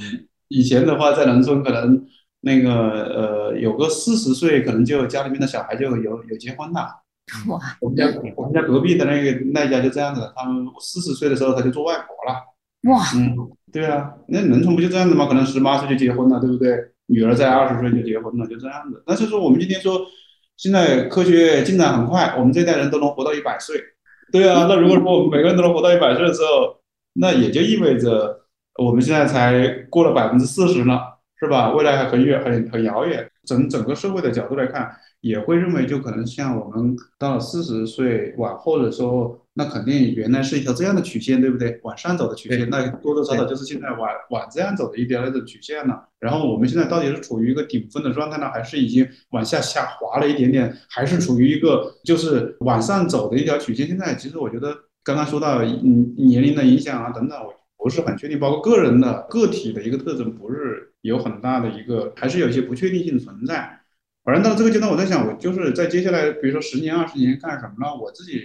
以前的话，在农村可能。那个呃，有个四十岁，可能就家里面的小孩就有有结婚了。哇！我们家我们家隔壁的那个那家就这样子，他们四十岁的时候他就做外婆了。哇！嗯，对啊，那农村不就这样子吗？可能十八岁就结婚了，对不对？女儿在二十岁就结婚了，就这样子。但是说我们今天说，现在科学进展很快，我们这代人都能活到一百岁。对啊，那如果说我们每个人都能活到一百岁的时候，那也就意味着我们现在才过了百分之四十呢。是吧？未来还很远，很很遥远。整整个社会的角度来看，也会认为，就可能像我们到了四十岁往后的时候，那肯定原来是一条这样的曲线，对不对？往上走的曲线，那多多少少就是现在往往这样走的一条那种曲线了。然后我们现在到底是处于一个顶峰的状态呢，还是已经往下下滑了一点点，还是处于一个就是往上走的一条曲线？现在其实我觉得，刚刚说到嗯年龄的影响啊等等，我不是很确定，包括个人的个体的一个特征，不是。有很大的一个，还是有一些不确定性存在。反正到这个阶段，我在想，我就是在接下来，比如说十年、二十年干什么呢？我自己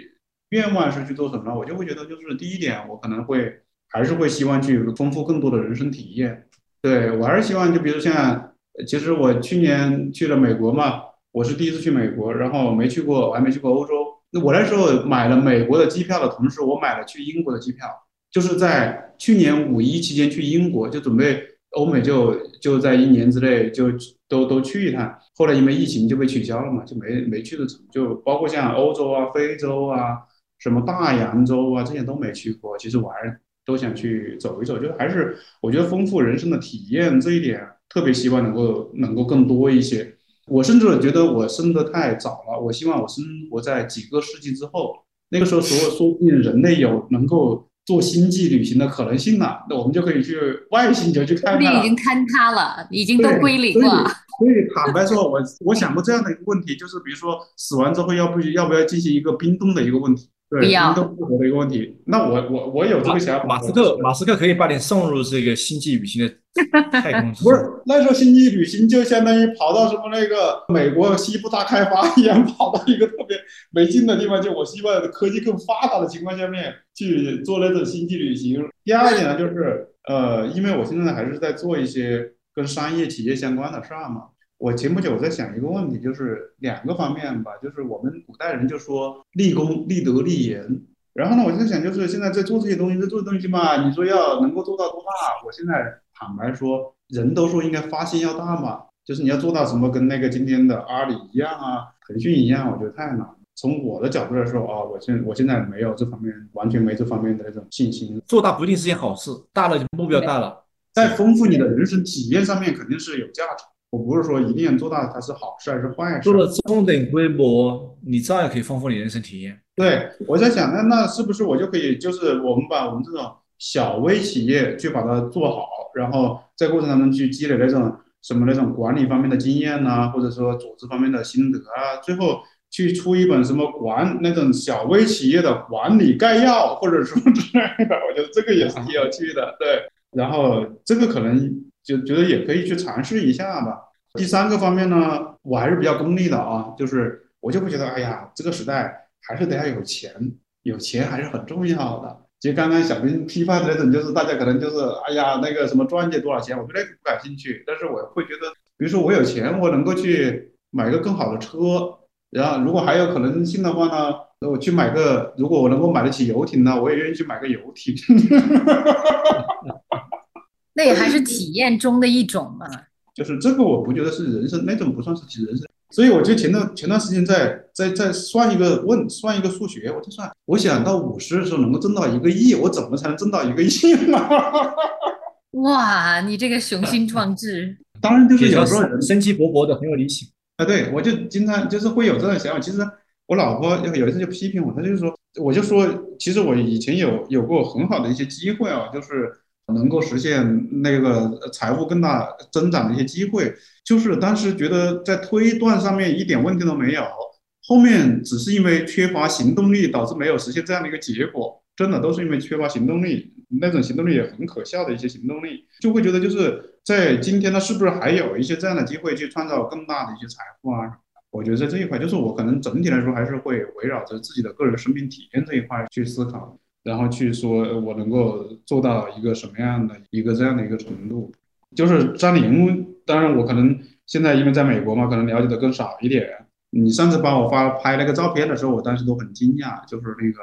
愿望是去做什么呢？我就会觉得，就是第一点，我可能会还是会希望去丰富更多的人生体验。对我还是希望，就比如像，其实我去年去了美国嘛，我是第一次去美国，然后没去过，我还没去过欧洲。那我那时候买了美国的机票的同时，我买了去英国的机票，就是在去年五一期间去英国，就准备欧美就就在一年之内就都都去一趟。后来因为疫情就被取消了嘛，就没没去的成。就包括像欧洲啊、非洲啊、什么大洋洲啊这些都没去过。其实我还。都想去走一走，就还是我觉得丰富人生的体验这一点，特别希望能够能够更多一些。我甚至觉得我生得太早了，我希望我生活在几个世纪之后，那个时候说说不定人类有能够做星际旅行的可能性了，那我们就可以去外星球去看看了。已经坍塌了，已经都归零了。所以坦白说，我我想过这样的一个问题，就是比如说死亡之后要不要不要进行一个冰冻的一个问题。对，冰冻复活的一个问题。那我我我有这个想法。马斯克，马斯克可以把你送入这个星际旅行的太空。不是，那时候星际旅行就相当于跑到什么那个美国西部大开发一样，跑到一个特别没劲的地方。就我希望科技更发达的情况下面去做那种星际旅行。第二点呢，就是呃，因为我现在还是在做一些跟商业企业相关的事儿嘛。我前不久我在想一个问题，就是两个方面吧，就是我们古代人就说立功、立德、立言，然后呢，我就在想，就是现在在做这些东西，在做东西嘛，你说要能够做到多大？我现在坦白说，人都说应该发心要大嘛，就是你要做到什么跟那个今天的阿里一样啊，腾讯一样，我觉得太难。从我的角度来说啊，我现我现在没有这方面，完全没这方面的那种信心。做大不一定是件好事，大了目标大了，在丰富你的人生体验上面肯定是有价值。我不是说一定要做大它是好事还是坏事。做了中等规模，你照样可以丰富你人生体验。对，我在想，那那是不是我就可以，就是我们把我们这种小微企业去把它做好，然后在过程当中去积累那种什么那种管理方面的经验呐，或者说组织方面的心得啊，最后去出一本什么管那种小微企业的管理概要，或者什么之类的，我觉得这个也是挺有趣的。对，然后这个可能。就觉得也可以去尝试一下吧。第三个方面呢，我还是比较功利的啊，就是我就会觉得，哎呀，这个时代还是得要有钱，有钱还是很重要的。其实刚刚小兵批判的那种，就是大家可能就是，哎呀，那个什么赚钱多少钱，我对那个不感兴趣。但是我会觉得，比如说我有钱，我能够去买个更好的车，然后如果还有可能性的话呢，我去买个，如果我能够买得起游艇呢，我也愿意去买个游艇。那也还是体验中的一种嘛，就是这个我不觉得是人生，那种不算是人生。所以我就前段前段时间在在在算一个问算一个数学，我就算我想到五十的时候能够挣到一个亿，我怎么才能挣到一个亿呢？哇，你这个雄心壮志，当然就是有时候生机勃勃的，很有理想啊。对，我就经常就是会有这种想法。其实我老婆有一次就批评我，她就是说，我就说，其实我以前有有过很好的一些机会啊，就是。能够实现那个财富更大增长的一些机会，就是当时觉得在推断上面一点问题都没有，后面只是因为缺乏行动力导致没有实现这样的一个结果，真的都是因为缺乏行动力，那种行动力也很可笑的一些行动力，就会觉得就是在今天呢，是不是还有一些这样的机会去创造更大的一些财富啊？我觉得在这一块，就是我可能整体来说还是会围绕着自己的个人生命体验这一块去思考。然后去说，我能够做到一个什么样的一个这样的一个程度，就是张宁。当然，我可能现在因为在美国嘛，可能了解的更少一点。你上次帮我发拍那个照片的时候，我当时都很惊讶，就是那个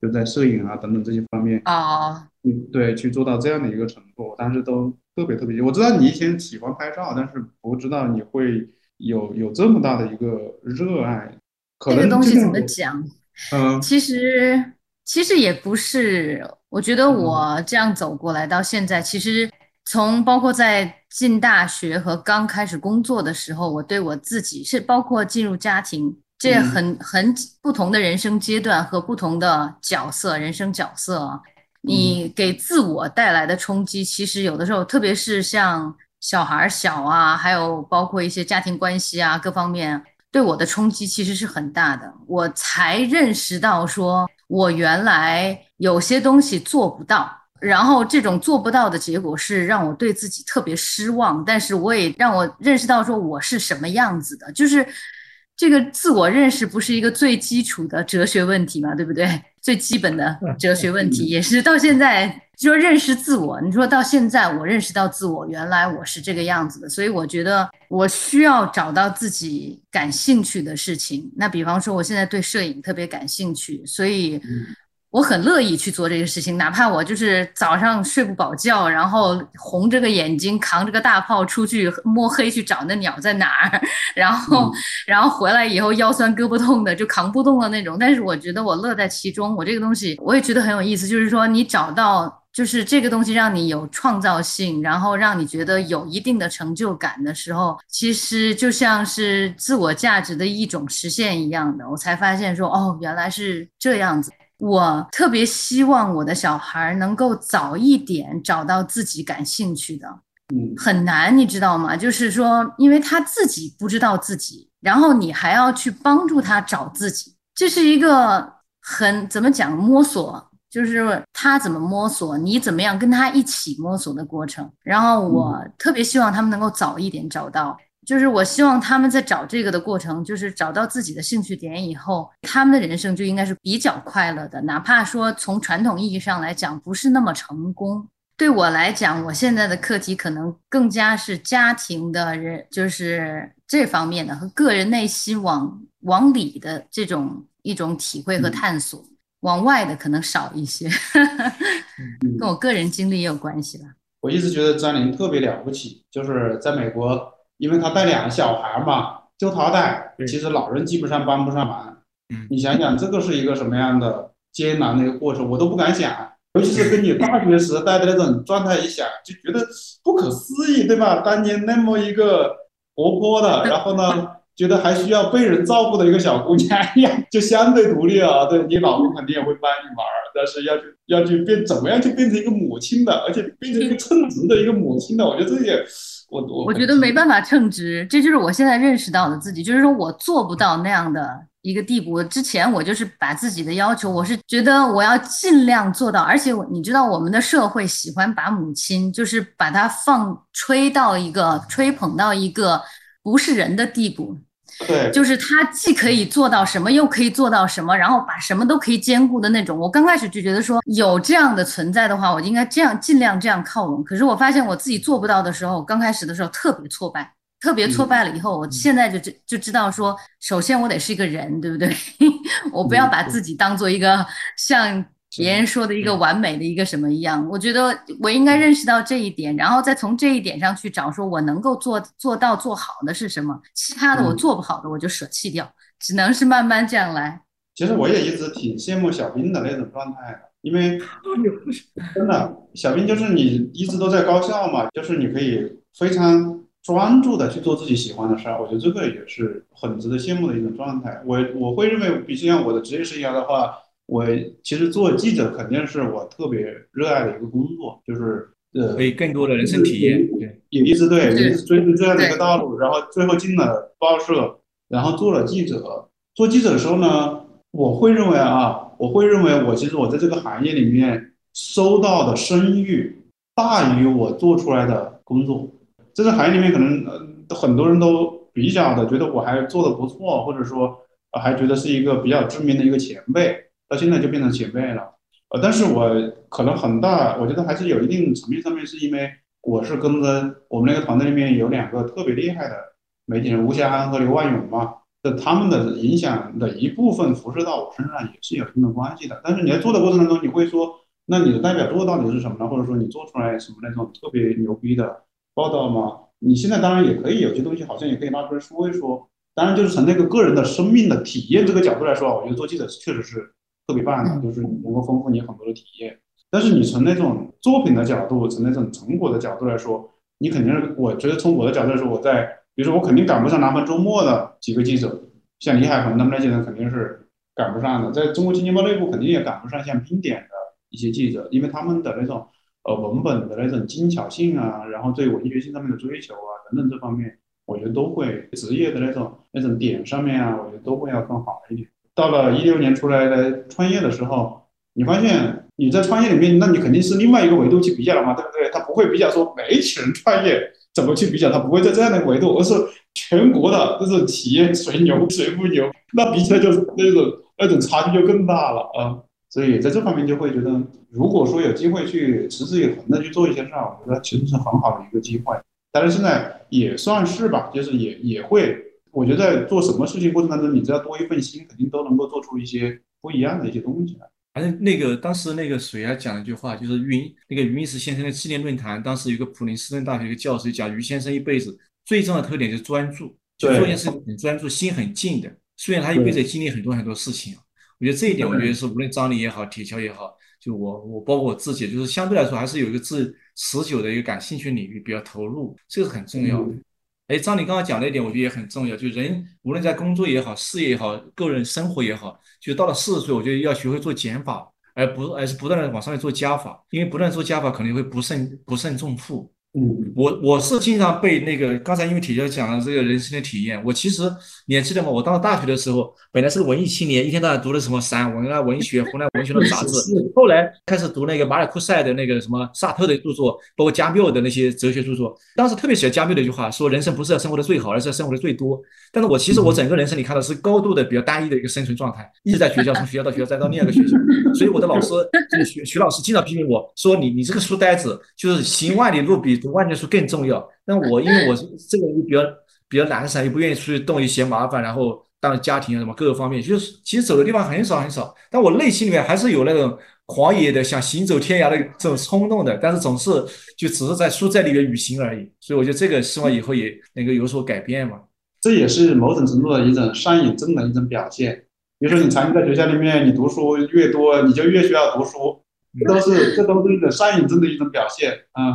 就在摄影啊等等这些方面啊，嗯，对，去做到这样的一个程度，当时都特别特别。我知道你以前喜欢拍照，但是不知道你会有有这么大的一个热爱。这个东西怎么讲？嗯，其实。其实也不是，我觉得我这样走过来到现在，其实从包括在进大学和刚开始工作的时候，我对我自己是包括进入家庭这很很不同的人生阶段和不同的角色人生角色，你给自我带来的冲击，其实有的时候，特别是像小孩小啊，还有包括一些家庭关系啊各方面，对我的冲击其实是很大的，我才认识到说。我原来有些东西做不到，然后这种做不到的结果是让我对自己特别失望，但是我也让我认识到说我是什么样子的，就是这个自我认识不是一个最基础的哲学问题嘛，对不对？最基本的哲学问题 也是到现在就说认识自我。你说到现在，我认识到自我，原来我是这个样子的，所以我觉得我需要找到自己感兴趣的事情。那比方说，我现在对摄影特别感兴趣，所以。我很乐意去做这个事情，哪怕我就是早上睡不饱觉，然后红着个眼睛扛着个大炮出去摸黑去找那鸟在哪儿，然后 然后回来以后腰酸胳膊痛的就扛不动了那种。但是我觉得我乐在其中，我这个东西我也觉得很有意思，就是说你找到就是这个东西让你有创造性，然后让你觉得有一定的成就感的时候，其实就像是自我价值的一种实现一样的。我才发现说哦，原来是这样子。我特别希望我的小孩能够早一点找到自己感兴趣的，嗯，很难，你知道吗？就是说，因为他自己不知道自己，然后你还要去帮助他找自己，这是一个很怎么讲摸索，就是他怎么摸索，你怎么样跟他一起摸索的过程。然后我特别希望他们能够早一点找到。就是我希望他们在找这个的过程，就是找到自己的兴趣点以后，他们的人生就应该是比较快乐的。哪怕说从传统意义上来讲不是那么成功，对我来讲，我现在的课题可能更加是家庭的人，就是这方面的和个人内心往往里的这种一种体会和探索，往外的可能少一些，跟我个人经历也有关系吧。我一直觉得张琳特别了不起，就是在美国。因为他带两个小孩嘛，就他带，其实老人基本上帮不上忙。嗯，你想想，这个是一个什么样的艰难的一个过程，我都不敢想。尤其是跟你大学时代的那种状态一想，就觉得不可思议，对吧？当年那么一个活泼的，然后呢，觉得还需要被人照顾的一个小姑娘呀，就相对独立啊。对你老公肯定也会帮你玩，但是要去要去变，怎么样去变成一个母亲的，而且变成一个称职的一个母亲的，我觉得这也。我我我觉得没办法称职，这就是我现在认识到的自己，就是说我做不到那样的一个地步。之前我就是把自己的要求，我是觉得我要尽量做到，而且你知道我们的社会喜欢把母亲就是把她放吹到一个吹捧到一个不是人的地步。对，就是他既可以做到什么，又可以做到什么，然后把什么都可以兼顾的那种。我刚开始就觉得说有这样的存在的话，我应该这样尽量这样靠拢。可是我发现我自己做不到的时候，刚开始的时候特别挫败，特别挫败了以后，我现在就知就知道说，首先我得是一个人，对不对？我不要把自己当做一个像。别人说的一个完美的一个什么一样，我觉得我应该认识到这一点，然后再从这一点上去找，说我能够做做到做好的是什么，其他的我做不好的我就舍弃掉，只能是慢慢这样来。其实我也一直挺羡慕小兵的那种状态的，因为 真的，小兵就是你一直都在高校嘛，就是你可以非常专注的去做自己喜欢的事儿，我觉得这个也是很值得羡慕的一种状态。我我会认为，比如像我的职业生涯的话。我其实做记者肯定是我特别热爱的一个工作，就是呃，可以更多的人生体验，对，也一直对，也是追逐这样的一个道路，然后最后进了报社，然后做了记者。做记者的时候呢，我会认为啊，我会认为我其实我在这个行业里面收到的声誉大于我做出来的工作。这个行业里面可能呃很多人都比较的觉得我还做的不错，或者说还觉得是一个比较知名的一个前辈。到现在就变成前辈了，呃，但是我可能很大，我觉得还是有一定层面上面，是因为我是跟着我们那个团队里面有两个特别厉害的媒体人，吴霞涵和刘万勇嘛，这他们的影响的一部分辐射到我身上也是有一定的关系的。但是你在做的过程当中，你会说，那你的代表作到底是什么呢？或者说你做出来什么那种特别牛逼的报道吗？你现在当然也可以有些东西，好像也可以拿出来说一说。当然，就是从那个个人的生命的体验这个角度来说，我觉得做记者确实是。特别棒的，就是你能够丰富你很多的体验。但是你从那种作品的角度，从那种成果的角度来说，你肯定是，我觉得从我的角度来说，我在，比如说我肯定赶不上南方周末的几个记者，像李海鹏他们那些人肯定是赶不上的。在中国经济报内部肯定也赶不上像冰点的一些记者，因为他们的那种呃文本的那种精巧性啊，然后对文学性上面的追求啊等等这方面，我觉得都会职业的那种那种点上面啊，我觉得都会要更好一点。到了一六年出来的创业的时候，你发现你在创业里面，那你肯定是另外一个维度去比较了嘛，对不对？他不会比较说媒体人创业怎么去比较，他不会在这样的维度，而是全国的这种企业谁牛谁不牛，那比起来就是那种那种差距就更大了啊。所以在这方面就会觉得，如果说有机会去持之以恒的去做一些事儿，我觉得其实是很好的一个机会。但是现在也算是吧，就是也也会，我觉得在做什么事情过程当中，你只要多一份心，肯定都能够做出一些不一样的一些东西来。反正那个当时那个谁啊讲了一句话，就是云那个云石先生的纪念论坛，当时有个普林斯顿大学一个教授讲，于先生一辈子最重要的特点就是专注，就做件事情很专注，心很静的。虽然他一辈子经历很多很多事情。我觉得这一点，我觉得是无论张力也好，铁桥也好，就我我包括我自己，就是相对来说还是有一个自持久的一个感兴趣领域比较投入，这个是很重要的。哎，张你刚刚讲那一点，我觉得也很重要，就人无论在工作也好，事业也好，个人生活也好，就到了四十岁，我觉得要学会做减法，而不而是不断的往上面做加法，因为不断做加法可能会不胜不胜重负。嗯，我我是经常被那个刚才因为铁教讲了这个人生的体验，我其实你还记得吗？我到了大学的时候，本来是个文艺青年，一天到晚读的什么散文啊、文学、湖南文学的杂志，后来开始读那个马尔库塞的那个什么萨特的著作，包括加缪的那些哲学著作。当时特别喜欢加缪的一句话，说人生不是要生活的最好，而是要生活的最多。但是我其实我整个人生你看到是高度的比较单一的一个生存状态，一直在学校，从学校到学校，再到另一个学校。所以我的老师就是徐徐老师，经常批评我说你你这个书呆子，就是行万里路比读万卷书更重。要，但我因为我是这个人比较 比较懒散，又不愿意出去动一些麻烦，然后当家庭啊什么各个方面，就是其实走的地方很少很少，但我内心里面还是有那种狂野的想行走天涯的这种冲动的，但是总是就只是在书斋里面旅行而已，所以我觉得这个希望以后也能够有所改变嘛。这也是某种程度的一种上瘾症的一种表现。比如说你长期在学校里面，你读书越多，你就越需要读书，这都是这都是一种上瘾症的一种表现啊。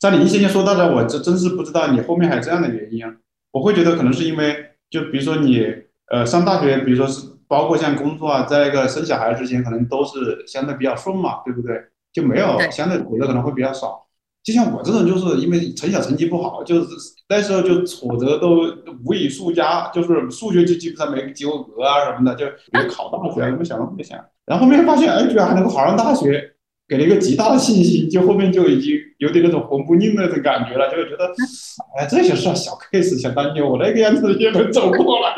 在你一些年说到的，我这真是不知道你后面还有这样的原因啊。我会觉得可能是因为，就比如说你呃上大学，比如说是包括像工作啊，在一个生小孩之前，可能都是相对比较顺嘛，对不对？就没有相对苦的可能会比较少。就像我这种，就是因为从小成绩不好，就是那时候就挫折都无以数加，就是数学就基本上没及过格啊什么的，就也考大学，怎么想都不想。然后后面发现，哎，居然还能够考上大学。给了一个极大的信心，就后面就已经有点那种魂不吝的那种感觉了，就会觉得，哎，这些事小 case，想当年我那个样子也能走过来，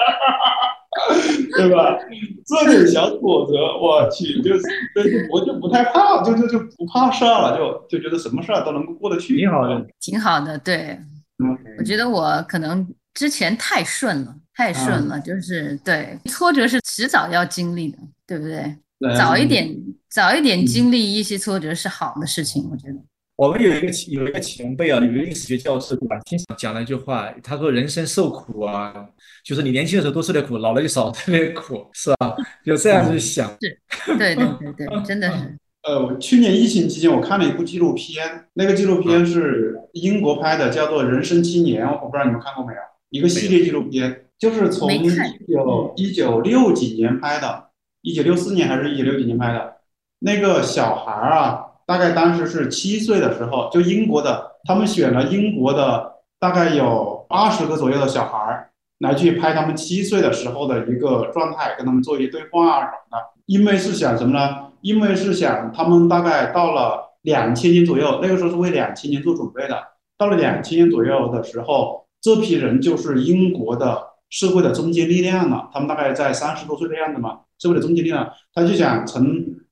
对吧？这点小挫折，我去，就是，我就不太怕，就就就不怕事儿了，就就觉得什么事儿都能够过得去，挺好的，挺好的，对。嗯，我觉得我可能之前太顺了，太顺了，就是对挫折是迟早要经历的，对不对？早一点，早一点经历一些挫折是好的事情，我觉得。我们有一个有一个前辈啊，有一个历史学教授，对吧？经常讲了一句话，他说：“人生受苦啊，就是你年轻的时候多受点苦，老了就少特别苦，是吧？”就这样子想。是，对对对对，真的是。呃，去年疫情期间，我看了一部纪录片，那个纪录片是英国拍的，叫做《人生七年》，我不知道你们看过没有？一个系列纪录片，就是从一九一九六几年拍的。一九六四年还是一九六几年拍的？那个小孩儿啊，大概当时是七岁的时候，就英国的，他们选了英国的大概有八十个左右的小孩儿来去拍他们七岁的时候的一个状态，跟他们做一对话啊什么的。因为是想什么呢？因为是想他们大概到了两千年左右，那个时候是为两千年做准备的。到了两千年左右的时候，这批人就是英国的社会的中坚力量了。他们大概在三十多岁的样子嘛。社会的中坚力量，他就想从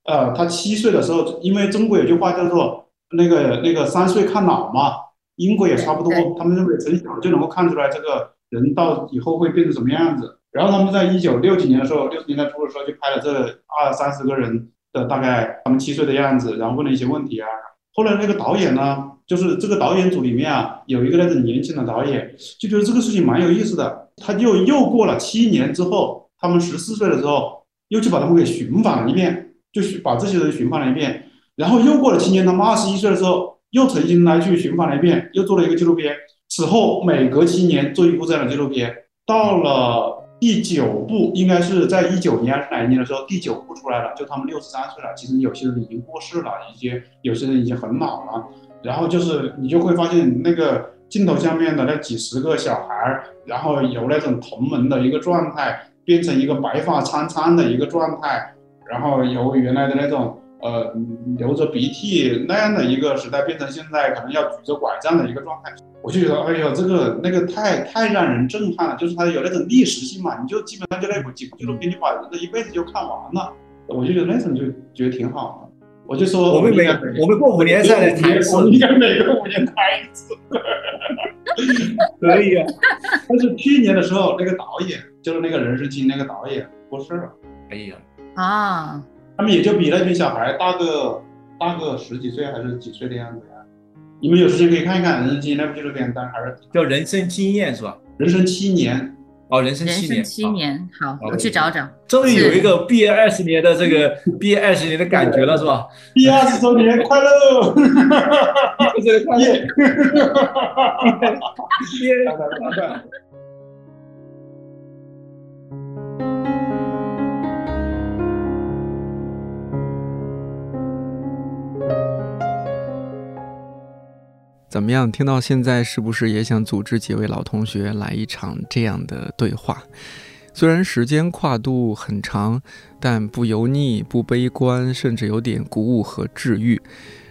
呃，他七岁的时候，因为中国有句话叫做那个那个三岁看老嘛，英国也差不多，他们认为从小就能够看出来这个人到以后会变成什么样子。然后他们在一九六几年的时候，六十年代初的时候就拍了这二三十个人的大概他们七岁的样子，然后问了一些问题啊。后来那个导演呢，就是这个导演组里面啊，有一个那种年轻的导演，就觉得这个事情蛮有意思的。他就又过了七年之后，他们十四岁的时候。又去把他们给寻访了一遍，就是把这些人寻访了一遍，然后又过了七年，他们二十一岁的时候，又重新来去寻访了一遍，又做了一个纪录片。此后每隔七年做一部这样的纪录片，到了第九部，应该是在一九年还是哪一年的时候，第九部出来了，就他们六十三岁了。其实有些人已经过世了，一些有些人已经很老了。然后就是你就会发现那个镜头下面的那几十个小孩，然后有那种同门的一个状态。变成一个白发苍苍的一个状态，然后由原来的那种呃流着鼻涕那样的一个时代，变成现在可能要举着拐杖的一个状态，我就觉得，哎呦，这个那个太太让人震撼了，就是它有那种历史性嘛，你就基本上就那部几部纪录片就把人的一辈子就看完了。我就觉得那种就觉得挺好的。我就说我们每我们过五年再来谈一次，我们应该每个五年谈一次。可以啊，但是去年的时候，那个导演就是那个人生经那个导演过世了。哎呀，啊，他们也就比那群小孩大个大个十几岁还是几岁的样子呀？你们有时间可以看一看《人生经》那部纪录片，但还是叫人生经验是吧？人生七年。哦，人生七年，七年，好，我去找找。终于有一个毕业二十年的这个 毕业二十年的感觉了，是吧？毕业二十周年快乐！这 个快乐，怎么样？听到现在，是不是也想组织几位老同学来一场这样的对话？虽然时间跨度很长，但不油腻、不悲观，甚至有点鼓舞和治愈。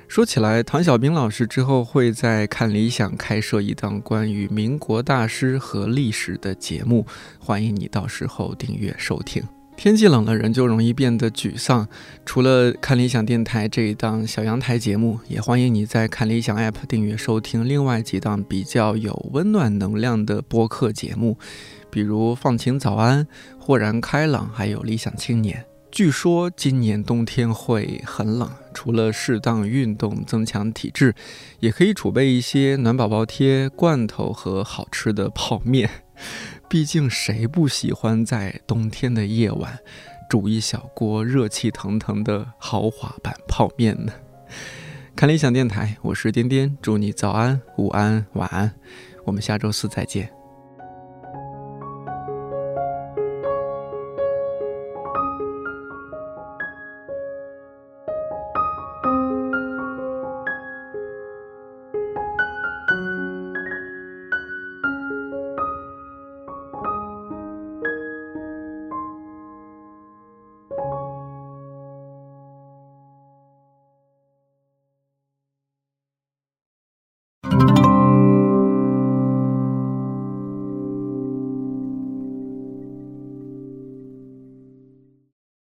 说起来，唐小兵老师之后会在看理想开设一档关于民国大师和历史的节目，欢迎你到时候订阅收听。天气冷了，人就容易变得沮丧。除了看理想电台这一档小阳台节目，也欢迎你在看理想 App 订阅收听另外几档比较有温暖能量的播客节目，比如放晴早安、豁然开朗，还有理想青年。据说今年冬天会很冷，除了适当运动增强体质，也可以储备一些暖宝宝贴、罐头和好吃的泡面。毕竟谁不喜欢在冬天的夜晚煮一小锅热气腾腾的豪华版泡面呢？看理想电台，我是颠颠，祝你早安、午安、晚安，我们下周四再见。